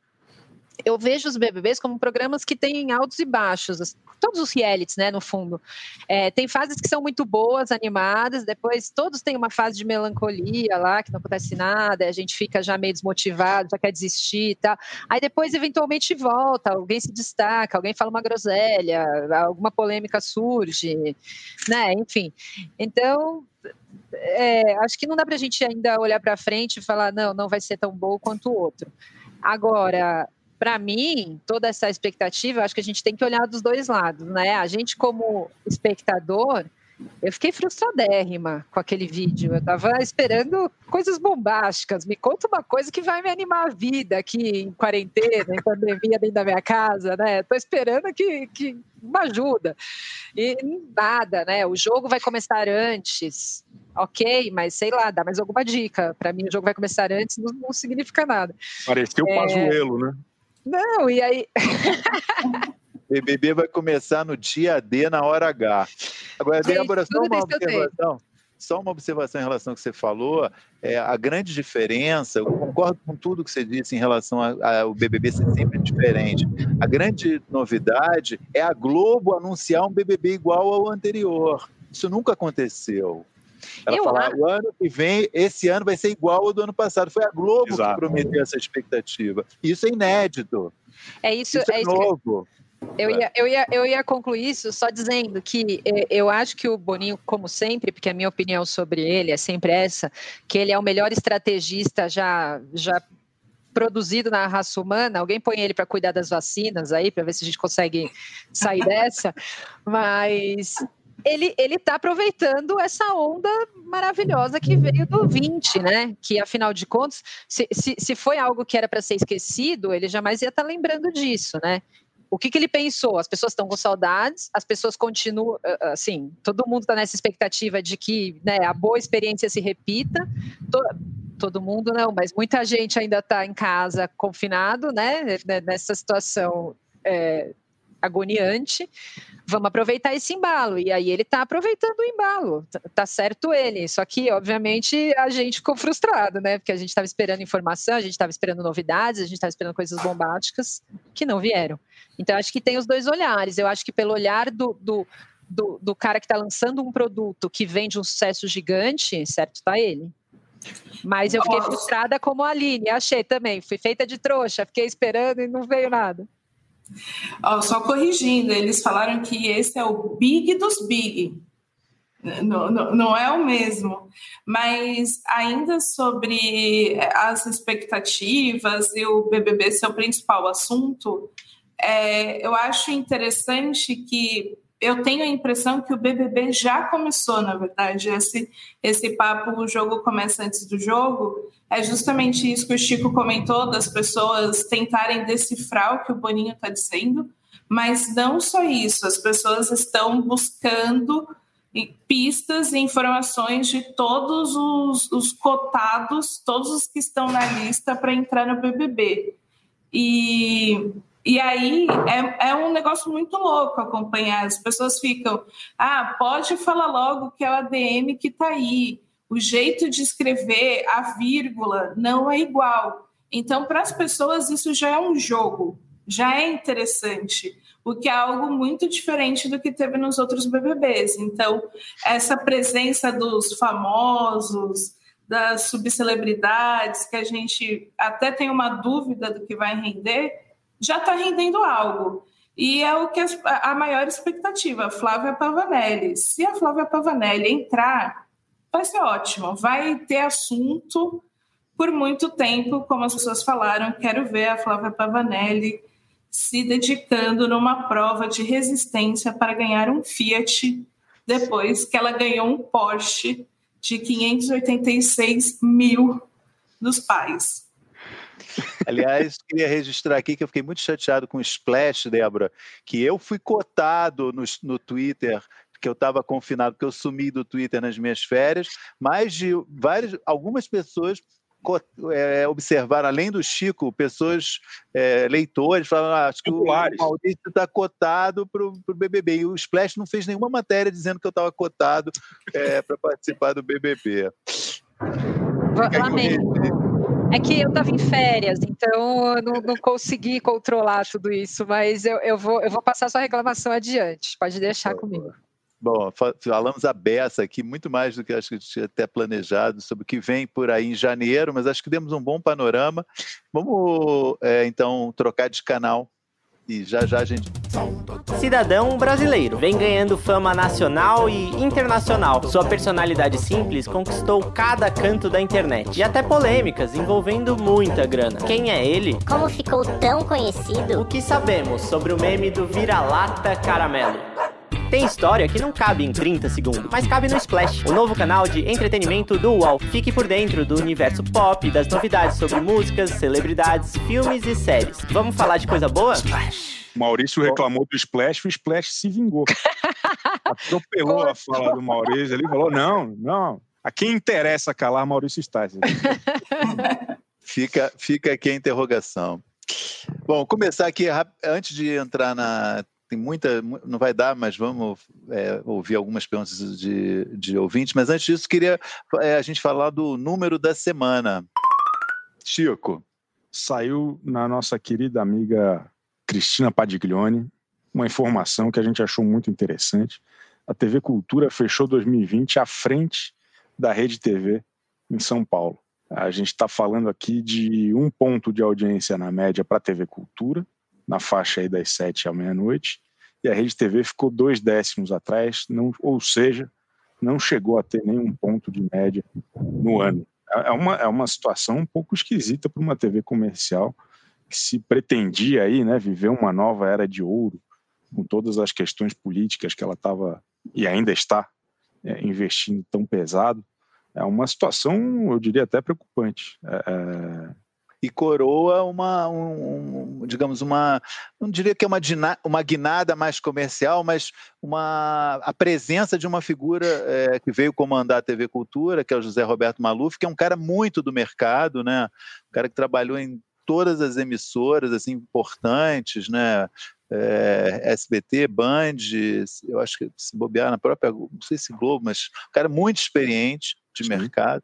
eu vejo os BBBs como programas que têm altos e baixos, assim, todos os realities, né, no fundo. É, tem fases que são muito boas, animadas, depois todos têm uma fase de melancolia lá, que não acontece nada, a gente fica já meio desmotivado, já quer desistir e tal. Aí depois, eventualmente, volta, alguém se destaca, alguém fala uma groselha, alguma polêmica surge, né, enfim. Então, é, acho que não dá para a gente ainda olhar para frente e falar, não, não vai ser tão bom quanto o outro. Agora, para mim, toda essa expectativa, acho que a gente tem que olhar dos dois lados, né? A gente, como espectador, eu fiquei frustradérrima com aquele vídeo. Eu estava esperando coisas bombásticas. Me conta uma coisa que vai me animar a vida aqui em quarentena, em pandemia dentro da minha casa, né? Estou esperando que, que uma ajuda. E nada, né? O jogo vai começar antes. Ok, mas sei lá, dá mais alguma dica. Para mim, o jogo vai começar antes não, não significa nada. Pareceu o é... Pazuelo, né? Não, e aí. (laughs) BBB vai começar no dia D, na hora H. Agora, Gente, Débora, só uma observação. Só uma observação em relação ao que você falou. É, a grande diferença, eu concordo com tudo que você disse em relação ao BBB ser sempre diferente. A grande novidade é a Globo anunciar um BBB igual ao anterior. Isso nunca aconteceu. Ela falou: o ano que vem, esse ano vai ser igual ao do ano passado. Foi a Globo Exato. que prometeu essa expectativa. Isso é inédito. É isso, isso é, é isso novo. Que... Eu ia, eu, ia, eu ia concluir isso só dizendo que é, eu acho que o Boninho, como sempre, porque a minha opinião sobre ele é sempre essa, que ele é o melhor estrategista já, já produzido na raça humana. Alguém põe ele para cuidar das vacinas aí, para ver se a gente consegue sair (laughs) dessa. Mas ele ele está aproveitando essa onda maravilhosa que veio do 20, né? Que afinal de contas, se, se, se foi algo que era para ser esquecido, ele jamais ia estar tá lembrando disso, né? O que, que ele pensou? As pessoas estão com saudades, as pessoas continuam, assim, todo mundo está nessa expectativa de que né, a boa experiência se repita. todo mundo não, mas muita gente ainda está em casa confinado, né? Nessa situação é, agoniante, vamos aproveitar esse embalo. E aí ele está aproveitando o embalo, tá certo ele. Só que, obviamente, a gente ficou frustrado, né? Porque a gente estava esperando informação, a gente estava esperando novidades, a gente estava esperando coisas bombásticas que não vieram. Então, acho que tem os dois olhares. Eu acho que pelo olhar do, do, do, do cara que está lançando um produto que vende um sucesso gigante, certo tá ele. Mas eu fiquei frustrada como a Aline, achei também. Fui feita de trouxa, fiquei esperando e não veio nada. Oh, só corrigindo, eles falaram que esse é o big dos big. Não, não, não, é o mesmo, mas ainda sobre as expectativas e o BBB ser o principal assunto, é, eu acho interessante que eu tenho a impressão que o BBB já começou, na verdade. Esse, esse papo, o jogo começa antes do jogo, é justamente isso que o Chico comentou, das pessoas tentarem decifrar o que o Boninho está dizendo, mas não só isso, as pessoas estão buscando pistas e informações de todos os, os cotados, todos os que estão na lista para entrar no BBB. E e aí é, é um negócio muito louco acompanhar. As pessoas ficam, ah, pode falar logo que é o ADM que está aí. O jeito de escrever, a vírgula, não é igual. Então, para as pessoas, isso já é um jogo, já é interessante, o que é algo muito diferente do que teve nos outros BBBs. Então, essa presença dos famosos, das subcelebridades, que a gente até tem uma dúvida do que vai render, já está rendendo algo. E é o que a, a maior expectativa, Flávia Pavanelli. Se a Flávia Pavanelli entrar, vai ser ótimo. Vai ter assunto por muito tempo, como as pessoas falaram. Quero ver a Flávia Pavanelli se dedicando numa prova de resistência para ganhar um Fiat depois que ela ganhou um Porsche de 586 mil dos pais. Aliás, queria registrar aqui que eu fiquei muito chateado com o Splash, Débora, que eu fui cotado no, no Twitter que eu estava confinado, porque eu sumi do Twitter nas minhas férias, mas de várias, algumas pessoas é, observaram, além do Chico, pessoas, é, leitores, falaram: ah, acho que o Maurício está cotado para o BBB. E o Splash não fez nenhuma matéria dizendo que eu estava cotado é, para participar do BBB. Lamento. É que eu estava em férias, então eu não, não, consegui controlar tudo isso, mas eu, eu, vou, eu vou passar sua reclamação adiante. Pode deixar comigo. Bom, falamos a beça aqui, muito mais do que acho que tinha até planejado, sobre o que vem por aí em janeiro, mas acho que demos um bom panorama. Vamos, é, então, trocar de canal e já já a gente. Cidadão brasileiro vem ganhando fama nacional e internacional. Sua personalidade simples conquistou cada canto da internet e até polêmicas envolvendo muita grana. Quem é ele? Como ficou tão conhecido? O que sabemos sobre o meme do vira-lata caramelo? Tem história que não cabe em 30 segundos, mas cabe no Splash, o novo canal de entretenimento do UOL. Fique por dentro do universo pop, das novidades sobre músicas, celebridades, filmes e séries. Vamos falar de coisa boa? Splash. Maurício reclamou do Splash, o Splash se vingou. (laughs) Atropelou a fala do Maurício ali, falou: não, não. A quem interessa calar Maurício Stassi? (laughs) fica, fica aqui a interrogação. Bom, começar aqui antes de entrar na tem muita, não vai dar, mas vamos é, ouvir algumas perguntas de, de ouvintes. Mas antes disso, queria é, a gente falar do número da semana. Chico. Saiu na nossa querida amiga Cristina Padiglione uma informação que a gente achou muito interessante. A TV Cultura fechou 2020 à frente da Rede TV em São Paulo. A gente está falando aqui de um ponto de audiência na média para a TV Cultura, na faixa aí das sete à meia-noite, e a Rede TV ficou dois décimos atrás, não, ou seja, não chegou a ter nenhum ponto de média no ano. É, é uma, é uma situação um pouco esquisita para uma TV comercial que se pretendia aí, né, viver uma nova era de ouro, com todas as questões políticas que ela estava e ainda está é, investindo tão pesado. É uma situação, eu diria até preocupante. É, é e coroa uma, um, um, digamos, uma, não diria que é uma, uma guinada mais comercial, mas uma, a presença de uma figura é, que veio comandar a TV Cultura, que é o José Roberto Maluf, que é um cara muito do mercado, né? um cara que trabalhou em todas as emissoras assim importantes, né? É, SBT, Band, eu acho que se bobear na própria, não sei se Globo, mas um cara muito experiente de Sim. mercado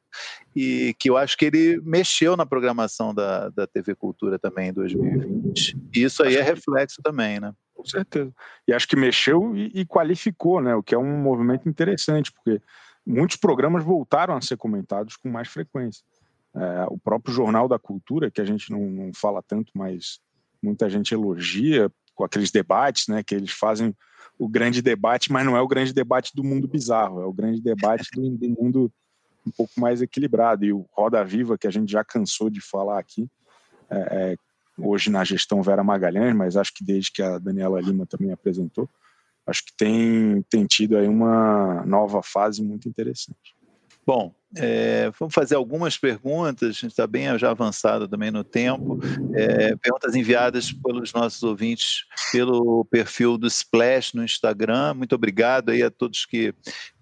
e que eu acho que ele mexeu na programação da, da TV Cultura também em 2020. E isso aí é reflexo também, né? Com certeza. E acho que mexeu e, e qualificou, né? O que é um movimento interessante, porque muitos programas voltaram a ser comentados com mais frequência. É, o próprio Jornal da Cultura, que a gente não, não fala tanto, mas muita gente elogia com aqueles debates, né? Que eles fazem o grande debate, mas não é o grande debate do mundo bizarro, é o grande debate do, do mundo um pouco mais equilibrado. E o Roda Viva, que a gente já cansou de falar aqui, é, é, hoje na gestão Vera Magalhães, mas acho que desde que a Daniela Lima também apresentou, acho que tem, tem tido aí uma nova fase muito interessante. Bom, é, vamos fazer algumas perguntas, a gente está bem já avançado também no tempo. É, perguntas enviadas pelos nossos ouvintes pelo perfil do Splash no Instagram. Muito obrigado aí a todos que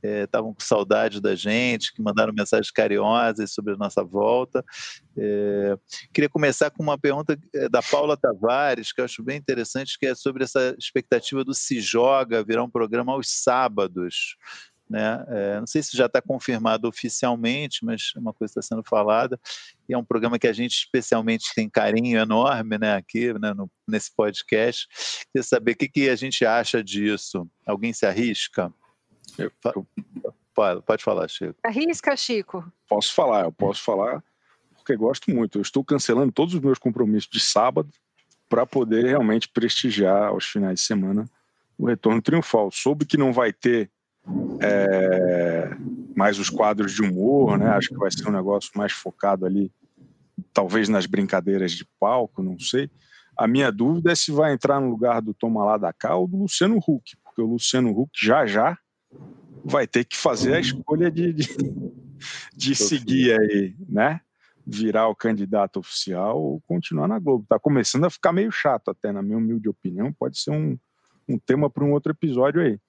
é, estavam com saudade da gente, que mandaram mensagens carinhosas sobre a nossa volta. É, queria começar com uma pergunta é, da Paula Tavares, que eu acho bem interessante, que é sobre essa expectativa do Se Joga virar um programa aos sábados. Né? É, não sei se já está confirmado oficialmente, mas uma coisa está sendo falada. E é um programa que a gente especialmente tem carinho enorme né, aqui né, no, nesse podcast. Queria saber o que, que a gente acha disso. Alguém se arrisca? Eu, eu, pode, pode falar, Chico. Arrisca, Chico. Posso falar, eu posso falar porque gosto muito. Eu estou cancelando todos os meus compromissos de sábado para poder realmente prestigiar aos finais de semana o retorno triunfal. Soube que não vai ter é, mais os quadros de humor, né? Acho que vai ser um negócio mais focado ali, talvez nas brincadeiras de palco, não sei. A minha dúvida é se vai entrar no lugar do Toma lá da cá ou do Luciano Huck, porque o Luciano Huck já já vai ter que fazer a escolha de, de, de seguir aí, né? Virar o candidato oficial ou continuar na Globo. Tá começando a ficar meio chato, até na minha humilde opinião. Pode ser um, um tema para um outro episódio aí.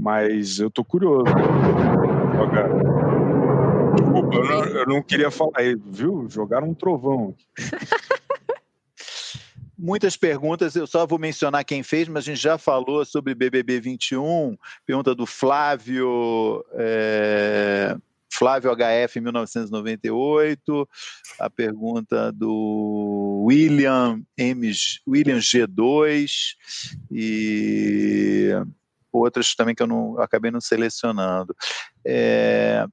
Mas eu tô curioso. Jogar. Desculpa, eu não, eu não queria falar isso, viu? Jogaram um trovão. (laughs) muitas perguntas, eu só vou mencionar quem fez, mas a gente já falou sobre BBB 21, pergunta do Flávio, é, Flávio HF 1998, a pergunta do William M, William G2 e outras também que eu não acabei não selecionando. É,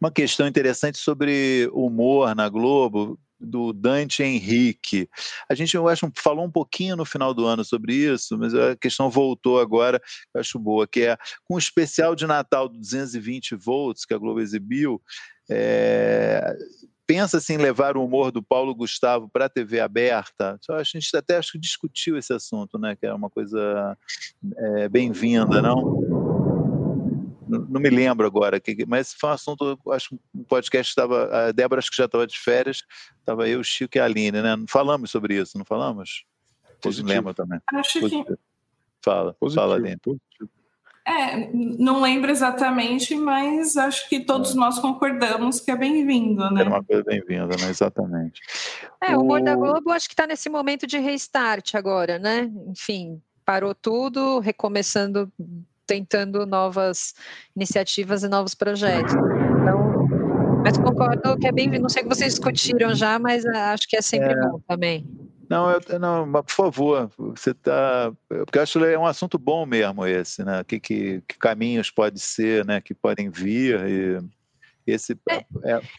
uma questão interessante sobre humor na Globo, do Dante Henrique. A gente, eu acho, falou um pouquinho no final do ano sobre isso, mas a questão voltou agora, eu acho boa, que é com o especial de Natal do 220 volts que a Globo exibiu, é, pensa assim, em levar o humor do Paulo Gustavo para a TV aberta? A gente até acho que discutiu esse assunto, né? Que é uma coisa é, bem-vinda, não? Não me lembro agora, mas foi um assunto, acho que um podcast estava, a Débora acho que já estava de férias, estava eu, o Chico e a Aline, né? Falamos sobre isso, não falamos? Vocês lembram também? Acho Positivo. que... Fala, Positivo. fala, Aline. Positivo. É, não lembro exatamente, mas acho que todos é. nós concordamos que é bem-vindo, né? É uma coisa bem-vinda, né? Exatamente. É, o humor da Globo acho que está nesse momento de restart agora, né? Enfim, parou tudo, recomeçando, tentando novas iniciativas e novos projetos. Então, mas concordo que é bem-vindo. Não sei o que vocês discutiram já, mas acho que é sempre é. bom também. Não, eu, não, mas por favor, você está. Porque eu acho que é um assunto bom mesmo esse, né? Que, que, que caminhos pode ser, né? Que podem vir. E esse. É,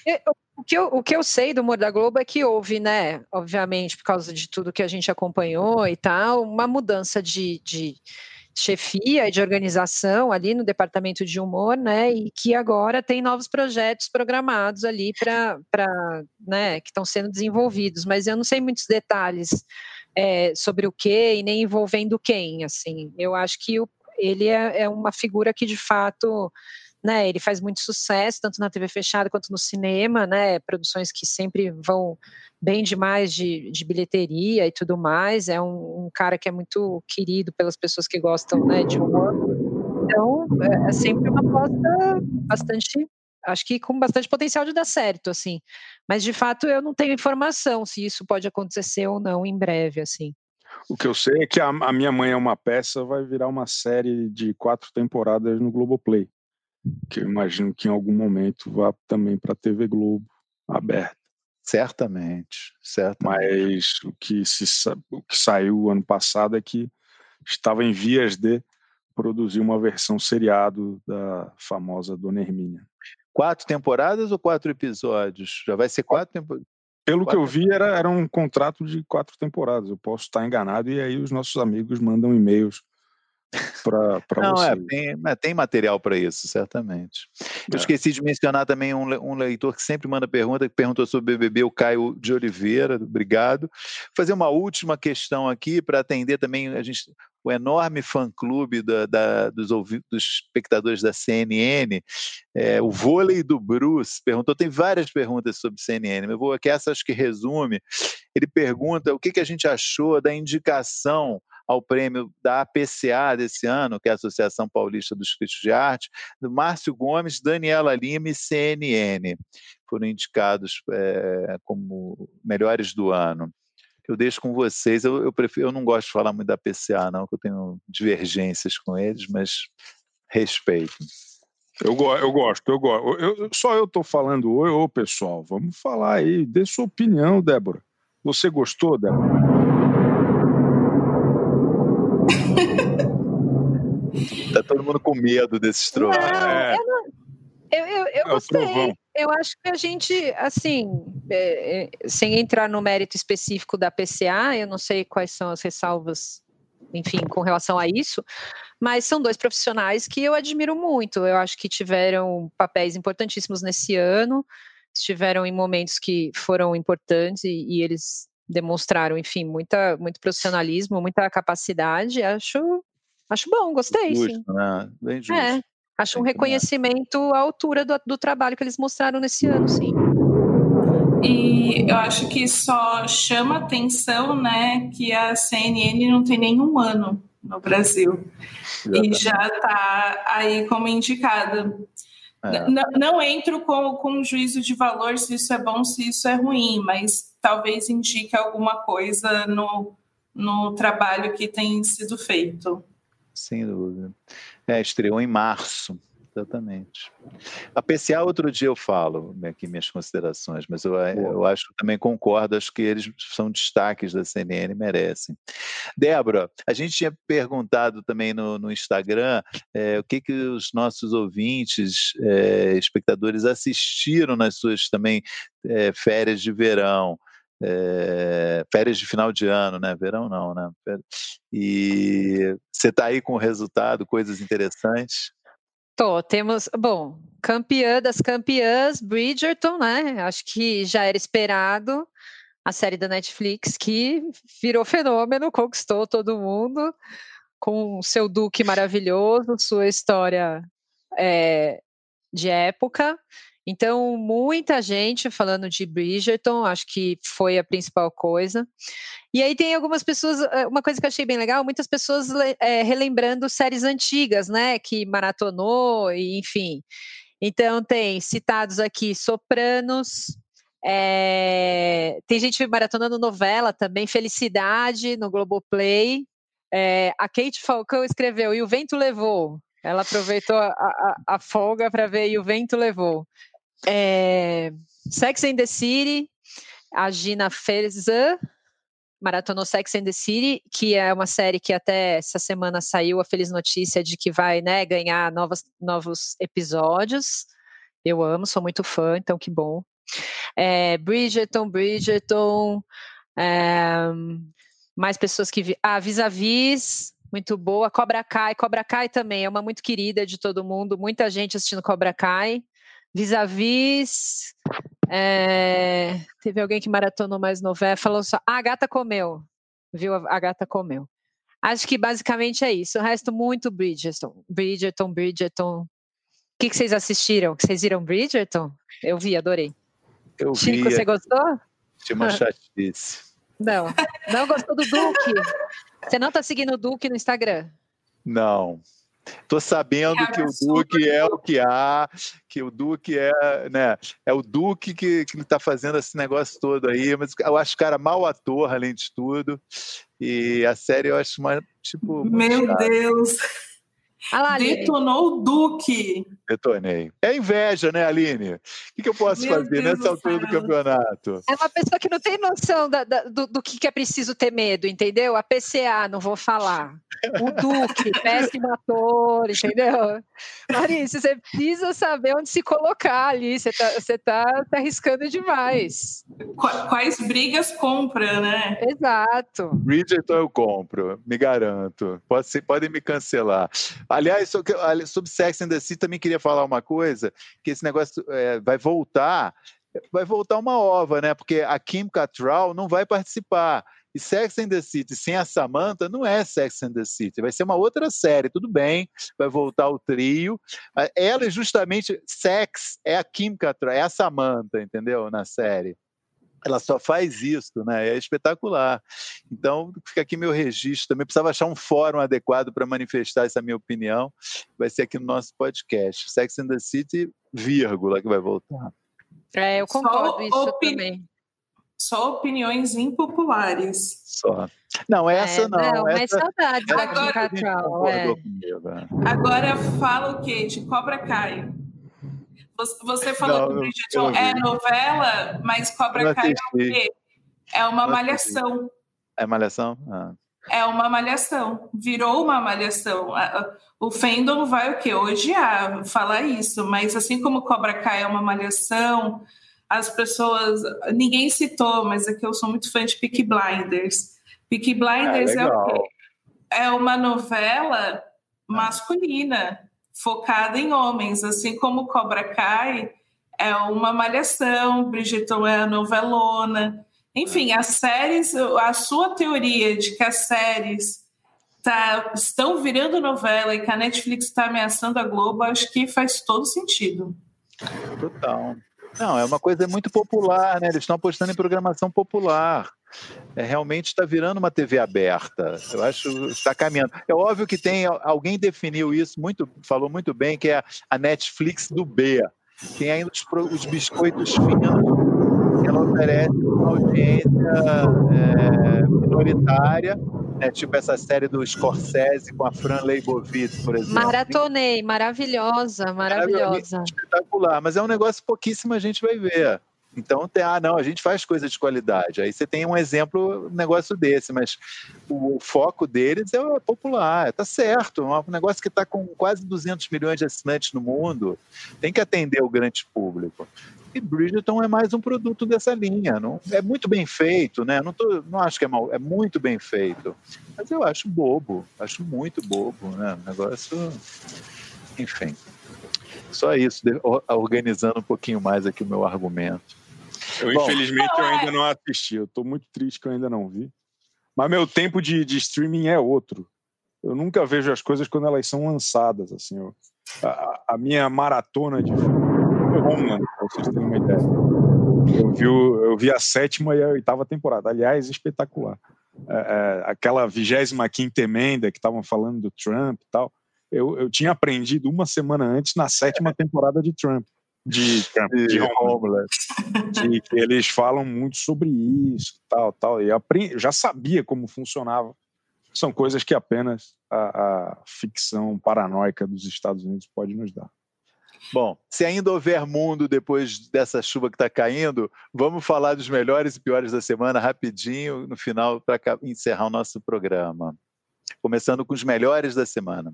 é... O que, eu, o que eu sei do humor da Globo é que houve, né, obviamente, por causa de tudo que a gente acompanhou e tal, uma mudança de, de, chefia e de organização ali no departamento de humor, né? E que agora tem novos projetos programados ali para, né, que estão sendo desenvolvidos, mas eu não sei muitos detalhes é, sobre o que e nem envolvendo quem, assim. Eu acho que o, ele é, é uma figura que de fato né, ele faz muito sucesso, tanto na TV fechada quanto no cinema, né, produções que sempre vão bem demais de, de bilheteria e tudo mais, é um, um, cara que é muito querido pelas pessoas que gostam, né, de humor, então é, é sempre uma aposta bastante, acho que com bastante potencial de dar certo, assim, mas de fato eu não tenho informação se isso pode acontecer ou não em breve, assim. O que eu sei é que a, a Minha Mãe é uma Peça vai virar uma série de quatro temporadas no Globoplay que eu imagino que em algum momento vá também para a TV Globo aberta. Certamente, certo. Mas o que, se, o que saiu ano passado é que estava em vias de produzir uma versão seriado da famosa Dona Hermínia. Quatro temporadas ou quatro episódios? Já vai ser quatro temporadas? Pelo quatro que eu vi, era, era um contrato de quatro temporadas. Eu posso estar enganado e aí os nossos amigos mandam e-mails para você. É, tem, tem material para isso, certamente. Eu é. esqueci de mencionar também um, um, leitor que sempre manda pergunta, que perguntou sobre o BBB, o Caio de Oliveira, obrigado. Vou fazer uma última questão aqui para atender também a gente, o enorme fã-clube da, da, dos, dos, espectadores da CNN, é, o vôlei do Bruce, perguntou, tem várias perguntas sobre CNN, eu vou aqui, essa acho que resume, ele pergunta o que, que a gente achou da indicação ao prêmio da APCA desse ano, que é a Associação Paulista dos Críticos de Arte, do Márcio Gomes, Daniela Lima e CNN. Foram indicados é, como melhores do ano. Eu deixo com vocês. Eu, eu, prefiro, eu não gosto de falar muito da APCA, não, porque eu tenho divergências com eles, mas respeito. Eu, eu gosto, eu gosto. Eu, só eu estou falando, ô pessoal, vamos falar aí, dê sua opinião, Débora. Você gostou, Débora? Todo mundo com medo desses trovões. É. Eu, eu, eu, eu é gostei. Eu acho que a gente, assim, é, é, sem entrar no mérito específico da PCA, eu não sei quais são as ressalvas, enfim, com relação a isso, mas são dois profissionais que eu admiro muito. Eu acho que tiveram papéis importantíssimos nesse ano, estiveram em momentos que foram importantes e, e eles demonstraram, enfim, muita, muito profissionalismo, muita capacidade. Acho, acho bom, gostei. Justo, sim. Né? Bem justo. É, acho um reconhecimento à altura do, do trabalho que eles mostraram nesse ano, sim. E eu acho que só chama atenção, né, que a CNN não tem nenhum ano no Brasil e já está aí como indicada. É. Não, não, entro com, com um juízo de valor se isso é bom, se isso é ruim, mas talvez indique alguma coisa no, no trabalho que tem sido feito. Sem dúvida. É, estreou em março, exatamente. A PCA, outro dia eu falo aqui minhas considerações, mas eu, eu acho que também concordo, acho que eles são destaques da CNN, merecem. Débora, a gente tinha perguntado também no, no Instagram é, o que, que os nossos ouvintes, é, espectadores, assistiram nas suas também é, férias de verão é, férias de final de ano, né? Verão não, né? E você está aí com o resultado, coisas interessantes? Tô, temos, bom, campeã das campeãs, Bridgerton, né? Acho que já era esperado. A série da Netflix que virou fenômeno, conquistou todo mundo com seu duque maravilhoso, sua história é, de época. Então, muita gente falando de Bridgerton, acho que foi a principal coisa. E aí tem algumas pessoas, eh, uma coisa que eu achei bem legal, muitas pessoas é, relembrando séries antigas, né, que maratonou, e, enfim. Então, tem citados aqui Sopranos, é, tem gente maratonando novela também, Felicidade, no Globoplay. É, a Kate Falcão escreveu, e o vento levou. Ela aproveitou a, a, a folga para ver e o vento levou. É, Sex and the City, a Gina Ferzan maratonou Sex and the City, que é uma série que até essa semana saiu a feliz notícia de que vai né, ganhar novos, episódios. Eu amo, sou muito fã, então que bom. É, Bridgerton, Bridgerton, é, mais pessoas que... Vi, ah, Vis-a-Vis, muito boa. Cobra Kai, Cobra Kai também é uma muito querida de todo mundo, muita gente assistindo Cobra Kai. Vis-a-vis. É, teve alguém que maratonou mais novela, falou só, ah, a gata comeu. Viu? A, a gata comeu. Acho que basicamente é isso. O resto, muito Bridgerton. Bridgerton, Bridgerton. que, que vocês assistiram? Vocês viram Bridgerton? Eu vi, adorei. Eu Chico, vi, você gostou? achei uma (laughs) chatice. Não. Não gostou do Duque? Você não tá seguindo o Duque no Instagram? Não. Tô sabendo É que o absurdo. Duque é o que há, que o Duque é, né? É o Duque que, que tá fazendo esse negócio todo aí, mas eu acho o cara mau ator, além de tudo. E a série eu acho uma, tipo, Meu. Deus, detonou o Duque. Detonei. É inveja, né, Aline? O que, que eu posso Meu fazer Deus nessa altura do campeonato? É uma pessoa que não tem noção da- da- do, do que, que é preciso ter medo, entendeu? A PCA, não vou falar. O Duque, (laughs) péssimo ator, entendeu? Maurício, você precisa saber onde se colocar ali. Você tá, você tá, tá arriscando demais. Qua- Quais brigas compra, né? Exato. Bridgerton eu compro, me garanto. Pode ser, podem me cancelar. Aliás, sobre Sex and the City também queria falar uma coisa, que esse negócio é, vai voltar, vai voltar uma ova, né? Porque a Kim Cattrall não vai participar. E Sex and the City sem a Samantha não é Sex and the City, vai ser uma outra série, tudo bem, vai voltar o trio. Ela é justamente, Sex é a Kim Cattrall, é a Samantha, entendeu? Na série. Ela só faz isso, né? É espetacular. Então, fica aqui meu registro. Também precisava achar um fórum adequado para manifestar essa minha opinião. Vai ser aqui no nosso podcast. Sex and the City, vírgula, que vai voltar. É, eu Só concordo isso opi- também. Só opiniões impopulares. Só. Não, essa É, não. mas essa, saudades essa da Agora- É. né? Agora fala o quê? De Cobra Kai. Você- falou Não, que Bridgerton eu é novela, mas Cobra Kai é o quê? É uma malhação. É malhação? Ah. É uma malhação. Virou uma malhação. O fandom vai o quê? Odiar falar isso, mas assim como Cobra Kai é uma malhação, as pessoas. Ninguém citou, mas é que eu sou muito fã de Peaky Blinders. Peaky Blinders é, o legal. quê? É uma novela masculina, focada em homens, assim como Cobra Kai é uma malhação, Bridgerton é a novelona. Enfim, as séries, a sua teoria de que as séries tá, estão virando novela e que a Netflix está ameaçando a Globo, acho que faz todo sentido. Total. Não, é uma coisa muito popular, né? Eles estão apostando em programação popular. É, realmente está virando uma TV aberta. Eu acho que está caminhando. É óbvio que tem alguém definiu isso muito, falou muito bem, que é a Netflix do B. Tem ainda os, os biscoitos finos que ela oferece uma audiência é, minoritária, né? tipo essa série do Scorsese com a Fran Leibovitz, por exemplo. Maratonei, maravilhosa, maravilhosa. espetacular, mas é um negócio que pouquíssima gente vai ver. Então, tem, ah, não, a gente faz coisa de qualidade. Aí você tem um exemplo, um negócio desse, mas o, foco deles é o popular, tá certo. É um negócio que está com quase 200 milhões de assinantes no mundo, tem que atender o grande público. E Bridgerton é mais um produto dessa linha. Não, é muito bem feito, né? Não, tô, não acho que é mal, é muito bem feito. Mas eu acho bobo, acho muito bobo, né? Um negócio. Enfim. Só isso, organizando um pouquinho mais aqui o meu argumento. Eu, Bom. infelizmente, eu Não, é- ainda não assisti. Eu tô muito triste que eu ainda não vi. Mas meu tempo de, de streaming é outro. Eu nunca vejo as coisas quando elas são lançadas. Assim, eu- a, a minha maratona de filme foi Homeland, pra vocês terem uma ideia. Eu vi, o- eu vi a sétima e a oitava temporada. Aliás, espetacular. É, é, aquela 25 emenda que estavam falando do Trump e tal. Eu, eu tinha aprendido uma semana antes na sétima temporada de Trump. De, Trump, de Homeland que, que eles falam muito sobre isso, tal, tal. E aprendi, já sabia como funcionava. São coisas que apenas a, a ficção paranoica dos Estados Unidos pode nos dar. Bom, se ainda houver mundo depois dessa chuva que está caindo, vamos falar dos melhores e piores da semana rapidinho no final para encerrar o nosso programa. Começando com os melhores da semana.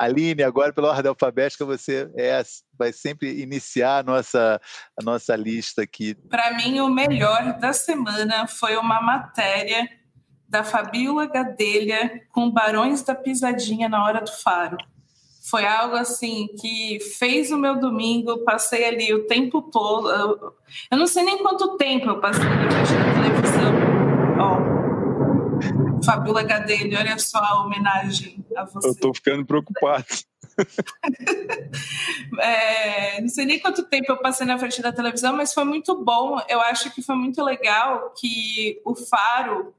Aline, agora pela ordem alfabética, você é, vai sempre iniciar a nossa, a nossa lista aqui. Para mim, o melhor da semana foi uma matéria da Fabiola Gadelha com Barões da Pisadinha na Hora do Faro. Foi algo assim que fez o meu domingo, passei ali o tempo todo. Eu, não sei nem quanto tempo eu passei ali Fabiola Gadelha, olha só a homenagem a você. Eu tô ficando preocupado. (laughs) é, não sei nem quanto tempo eu passei na frente da televisão, mas foi muito bom. Eu acho que foi muito legal que o Faro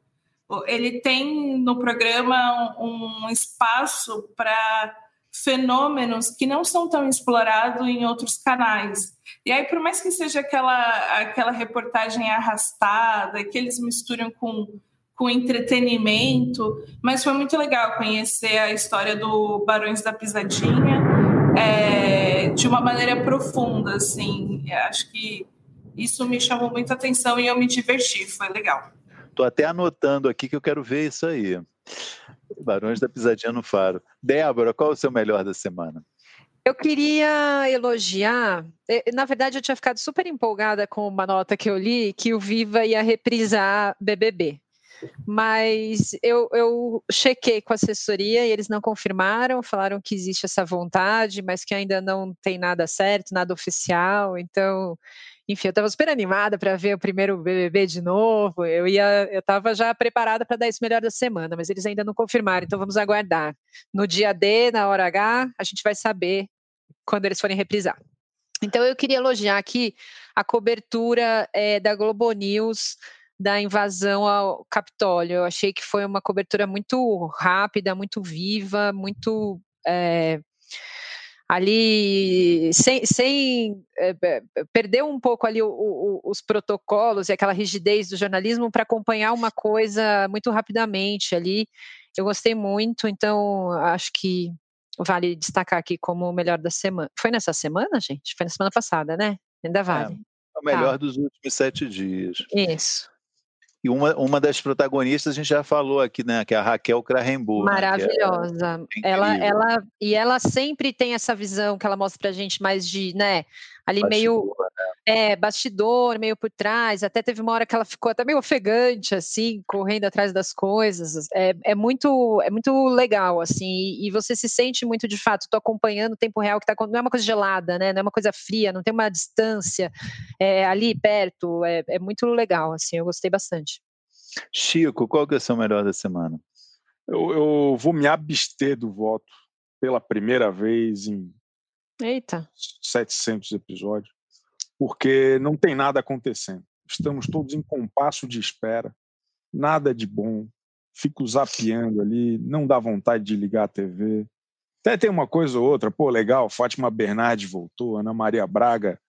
ele tem no programa um, um espaço para fenômenos que não são tão explorados em outros canais. E aí, por mais que seja aquela, aquela reportagem arrastada, que eles misturam com, com entretenimento, mas foi muito legal conhecer a história do Barões da Pisadinha é, de uma maneira profunda, assim. Acho que isso me chamou muita atenção e eu me diverti, foi legal. Estou até anotando aqui que eu quero ver isso aí. Barões da Pisadinha no Faro. Débora, qual é o seu melhor da semana? Eu queria elogiar. Na verdade, eu tinha ficado super empolgada com uma nota que eu li que o Viva ia reprisar BBB. Mas eu, eu chequei com a assessoria e eles não confirmaram, falaram que existe essa vontade, mas que ainda não tem nada certo, nada oficial. Então, enfim, eu estava super animada para ver o primeiro BBB de novo. Eu ia, eu estava já preparada para dar isso melhor da semana, mas eles ainda não confirmaram. Então vamos aguardar. No dia D, na hora H, a gente vai saber quando eles forem reprisar. Então eu queria elogiar aqui a cobertura é, da Globo News da invasão ao Capitólio. Eu achei que foi uma cobertura muito rápida, muito viva, muito é, ali sem, sem é, perder um pouco ali o, o, os protocolos e aquela rigidez do jornalismo para acompanhar uma coisa muito rapidamente ali. Eu gostei muito, então acho que vale destacar aqui como o melhor da semana. Foi nessa semana, gente? Foi na semana passada, né? Ainda é, vale. É, o melhor tá. dos últimos sete dias. Isso. E uma, uma das protagonistas a gente já falou aqui, né? Que é a Raquel Krahenburg. Maravilhosa. Né, é ela, ela, e ela sempre tem essa visão que ela mostra pra gente mais de, né? Ali bastidor, meio né? É, bastidor, meio por trás. Até teve uma hora que ela ficou até meio ofegante, assim, correndo atrás das coisas. É, é muito é muito legal, assim, e, e você se sente muito de fato. Estou acompanhando o tempo real que tá não é uma coisa gelada, né? Não é uma coisa fria, não tem uma distância é, ali perto. É, é muito legal, assim, eu gostei bastante. Chico, qual que é o seu melhor da semana? Eu, eu vou me abster do voto pela primeira vez em Eita. 700 episódios, porque não tem nada acontecendo. Estamos todos em compasso de espera, nada de bom. Fico zapeando ali, não dá vontade de ligar a TV. Até tem uma coisa ou outra, pô, legal, Fátima Bernardes voltou, Ana Maria Braga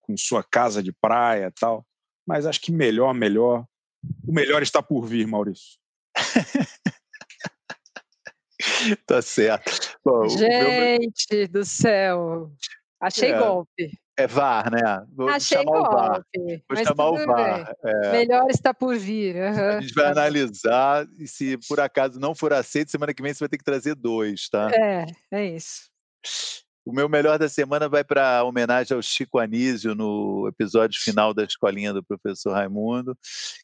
com sua casa de praia e tal. Mas acho que melhor, melhor. O melhor está por vir, Maurício. tá certo. Bom, Gente meu... do céu, achei é, golpe. É VAR, né? Vou achei golpe. O VAR. Vou chamar o VAR. É. Melhor está por vir. Uhum. A gente vai analisar e se por acaso não for aceito, semana que vem você vai ter que trazer dois, tá? É, é isso. O meu melhor da semana vai para homenagem ao Chico Anísio no episódio final da escolinha do professor Raimundo,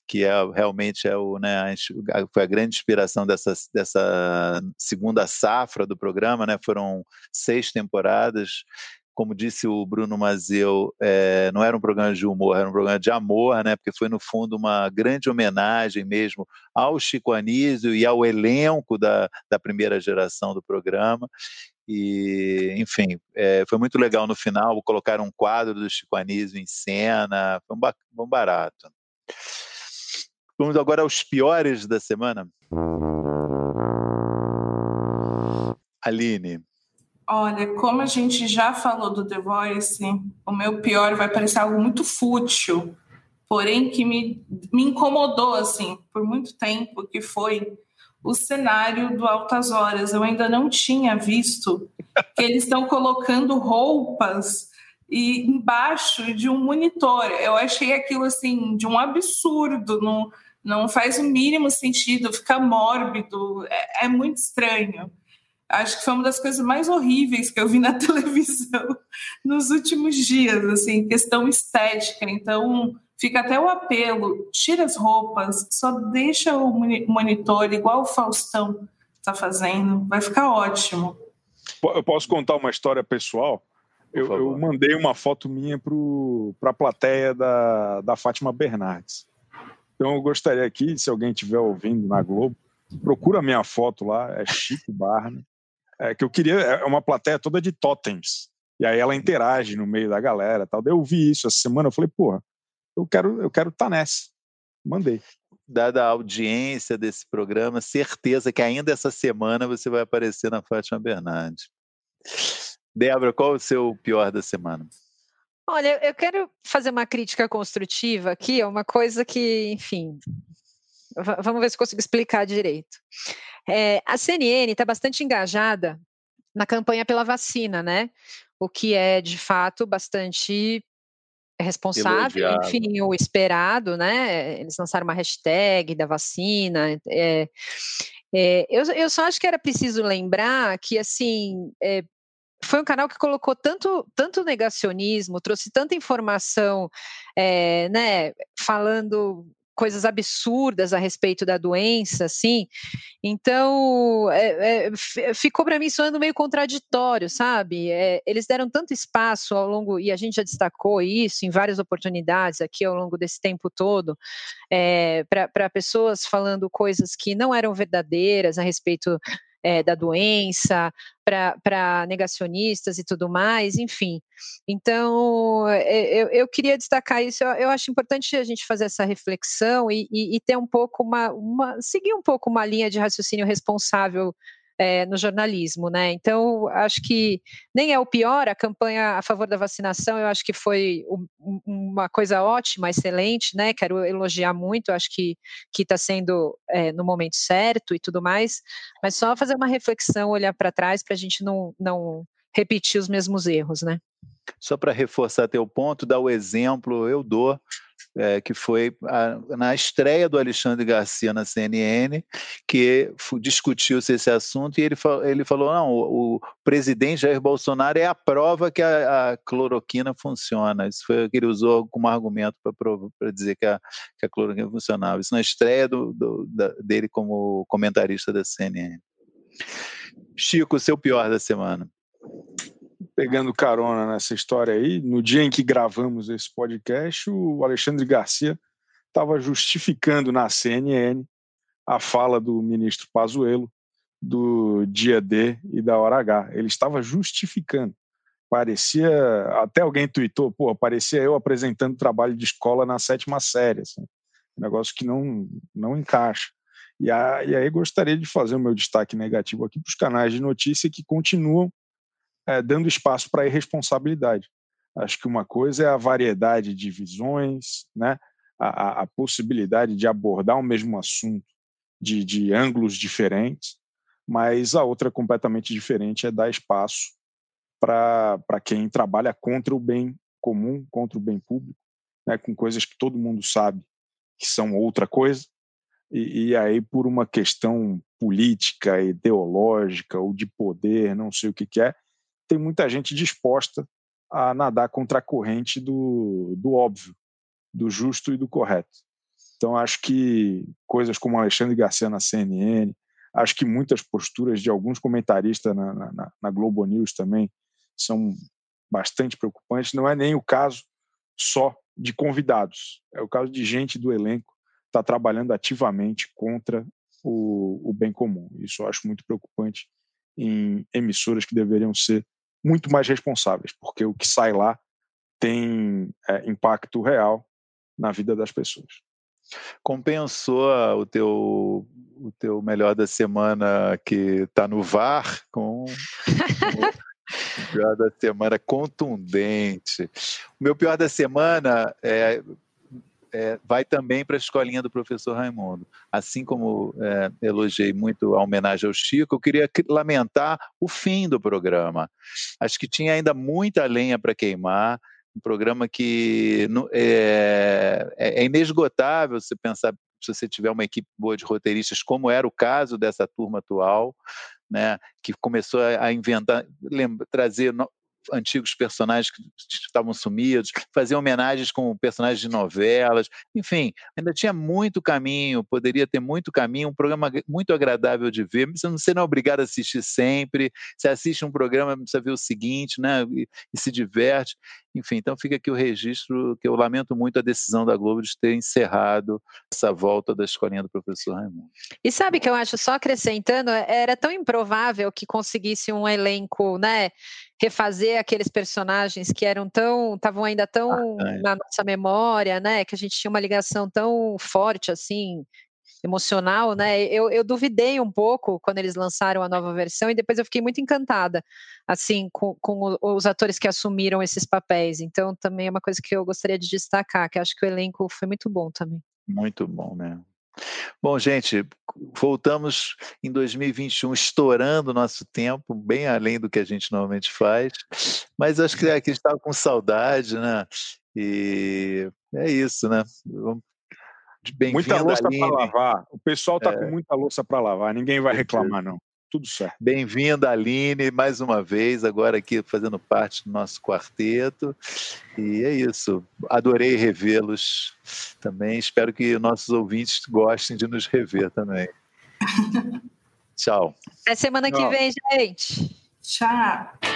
que é realmente é o, né, foi a grande inspiração dessa, dessa segunda safra do programa, né? Foram seis temporadas como disse o Bruno Mazeu, é, não era um programa de humor, era um programa de amor, né? Porque foi no fundo uma grande homenagem mesmo ao Chico Anísio e ao elenco da, da primeira geração do programa. E, enfim, é, foi muito legal no final colocar um quadro do Chico Anísio em cena, foi um, um barato. Vamos agora aos piores da semana. Aline. Olha, como a gente já falou do The Voice, o meu pior vai parecer algo muito fútil, porém que me, me incomodou assim por muito tempo, que foi o cenário do Altas Horas. Eu ainda não tinha visto que eles estão colocando roupas e embaixo de um monitor. Eu achei aquilo assim de um absurdo, não, não faz o mínimo sentido, fica mórbido, é, é muito estranho. Acho que foi uma das coisas mais horríveis que eu vi na (laughs) televisão nos últimos dias, assim, questão estética. Então, Fica até o apelo, tira as roupas, só deixa o monitor igual o Faustão está fazendo, vai ficar ótimo. Eu posso contar uma história pessoal? Eu, eu mandei uma foto minha para a plateia da, da Fátima Bernardes. Então eu gostaria aqui, se alguém estiver ouvindo na Globo, procura a minha foto lá, é Chico Barney. É, que eu queria é uma plateia toda de totens. E aí ela interage no meio da galera, tal. Daí eu vi isso essa semana, eu falei, porra, eu quero, eu quero estar tá nessa. Mandei. Dada a audiência desse programa, certeza que ainda essa semana você vai aparecer na Fátima Bernardes. Débora, qual é o seu pior da semana? Olha, eu quero fazer uma crítica construtiva aqui, é uma coisa que, enfim, vamos ver se consigo explicar direito. É, a CNN está bastante engajada na campanha pela vacina, né? O que é, de fato, bastante responsável, Elogiado. enfim, o esperado, né? Eles lançaram uma hashtag da vacina. É, é, eu, eu só acho que era preciso lembrar que, assim, é, foi um canal que colocou tanto, tanto negacionismo, trouxe tanta informação, é, né, falando coisas absurdas a respeito da doença, assim. Então, é, é, ficou para mim soando meio contraditório, sabe? É, eles deram tanto espaço ao longo, e a gente já destacou isso em várias oportunidades aqui ao longo desse tempo todo, é, para pessoas falando coisas que não eram verdadeiras a respeito é, da doença, para negacionistas e tudo mais, enfim. Então, é, eu, eu queria destacar isso, eu, eu, acho importante a gente fazer essa reflexão e, e, e ter um pouco uma, uma, seguir um pouco uma linha de raciocínio responsável é, no jornalismo, né? Então, acho que nem é o pior, a campanha a favor da vacinação, eu acho que foi um, uma coisa ótima, excelente, né? Quero elogiar muito, acho que está sendo é, no momento certo e tudo mais, mas só fazer uma reflexão, olhar para trás para a gente não, não repetir os mesmos erros, né? Só para reforçar teu ponto, dar o exemplo, eu dou é, que foi a, na estreia do Alexandre Garcia na CNN, que discutiu-se esse assunto e ele, ele falou: não, o, o, presidente Jair Bolsonaro é a prova que a, a, cloroquina funciona. Isso foi o que ele usou como argumento para dizer que a, que a cloroquina funcionava. Isso na estreia do, do, da, dele como comentarista da CNN. Chico, seu pior da semana pegando carona nessa história aí, no dia em que gravamos esse podcast, o Alexandre Garcia estava justificando na CNN a fala do ministro Pazuello do dia D e da hora H. Ele estava justificando. Parecia, até alguém tweetou, pô, parecia eu apresentando trabalho de escola na sétima série, assim. Negócio que não, não encaixa. E aí gostaria de fazer o meu destaque negativo aqui para os canais de notícia que continuam é, dando espaço para a irresponsabilidade. Acho que uma coisa é a variedade de visões, né? a, a possibilidade de abordar o mesmo assunto de, de ângulos diferentes, mas a outra completamente diferente é dar espaço para quem trabalha contra o bem comum, contra o bem público, né, com coisas que todo mundo sabe que são outra coisa, e, e, aí por uma questão política, ideológica ou de poder, não sei o que, que é, tem muita gente disposta a nadar contra a corrente do, do óbvio, do justo e do correto. Então, acho que coisas como Alexandre Garcia na CNN, acho que muitas posturas de alguns comentaristas na, na, na Globo News também são bastante preocupantes. Não é nem o caso só de convidados, é o caso de gente do elenco está trabalhando ativamente contra o, o bem comum. Isso eu acho muito preocupante em emissoras que deveriam ser muito mais responsáveis, porque o que sai lá tem é, impacto real na vida das pessoas. Compensou o teu, o teu melhor da semana que está no VAR com (laughs) o pior da semana contundente. O meu pior da semana é é, vai também para a escolinha do professor Raimundo. Assim como é, elogiei muito a homenagem ao Chico, eu queria lamentar o fim do programa. Acho que tinha ainda muita lenha para queimar, um programa que é, é, é inesgotável se pensar se você tiver uma equipe boa de roteiristas, como era o caso dessa turma atual, né, que começou a inventar, lembra, trazer antigos personagens que estavam sumidos, fazia homenagens com personagens de novelas, enfim, ainda tinha muito caminho, poderia ter muito caminho, um programa muito agradável de ver, você não, você não é obrigado a assistir sempre, você assiste um programa, precisa ver o seguinte, né, e, e se diverte, Enfim, então fica aqui o registro que eu lamento muito a decisão da Globo de ter encerrado essa volta da escolinha do professor Raimundo. E sabe que eu acho, só acrescentando, era tão improvável que conseguisse um elenco, né, refazer aqueles personagens que eram tão, estavam ainda tão ah, é. na nossa memória, né, que a gente tinha uma ligação tão forte assim, emocional, né? Eu, eu duvidei um pouco quando eles lançaram a nova versão e depois eu fiquei muito encantada, assim, com, com os atores que assumiram esses papéis. Então, também é uma coisa que eu gostaria de destacar, que acho que o elenco foi muito bom também. Muito bom, né? Bom, gente, voltamos em 2021 estourando o nosso tempo, bem além do que a gente normalmente faz, mas acho que aqui estava com saudade, né? E é isso, né? Vamos muita louça para lavar. O pessoal está é. com muita louça para lavar. Ninguém vai reclamar, não. Tudo certo. Bem-vinda, Aline, mais uma vez, agora aqui fazendo parte do nosso quarteto. E é isso. Adorei revê-los também. Espero que nossos ouvintes gostem de nos rever também. (laughs) Tchau. Até semana que vem, gente. Tchau.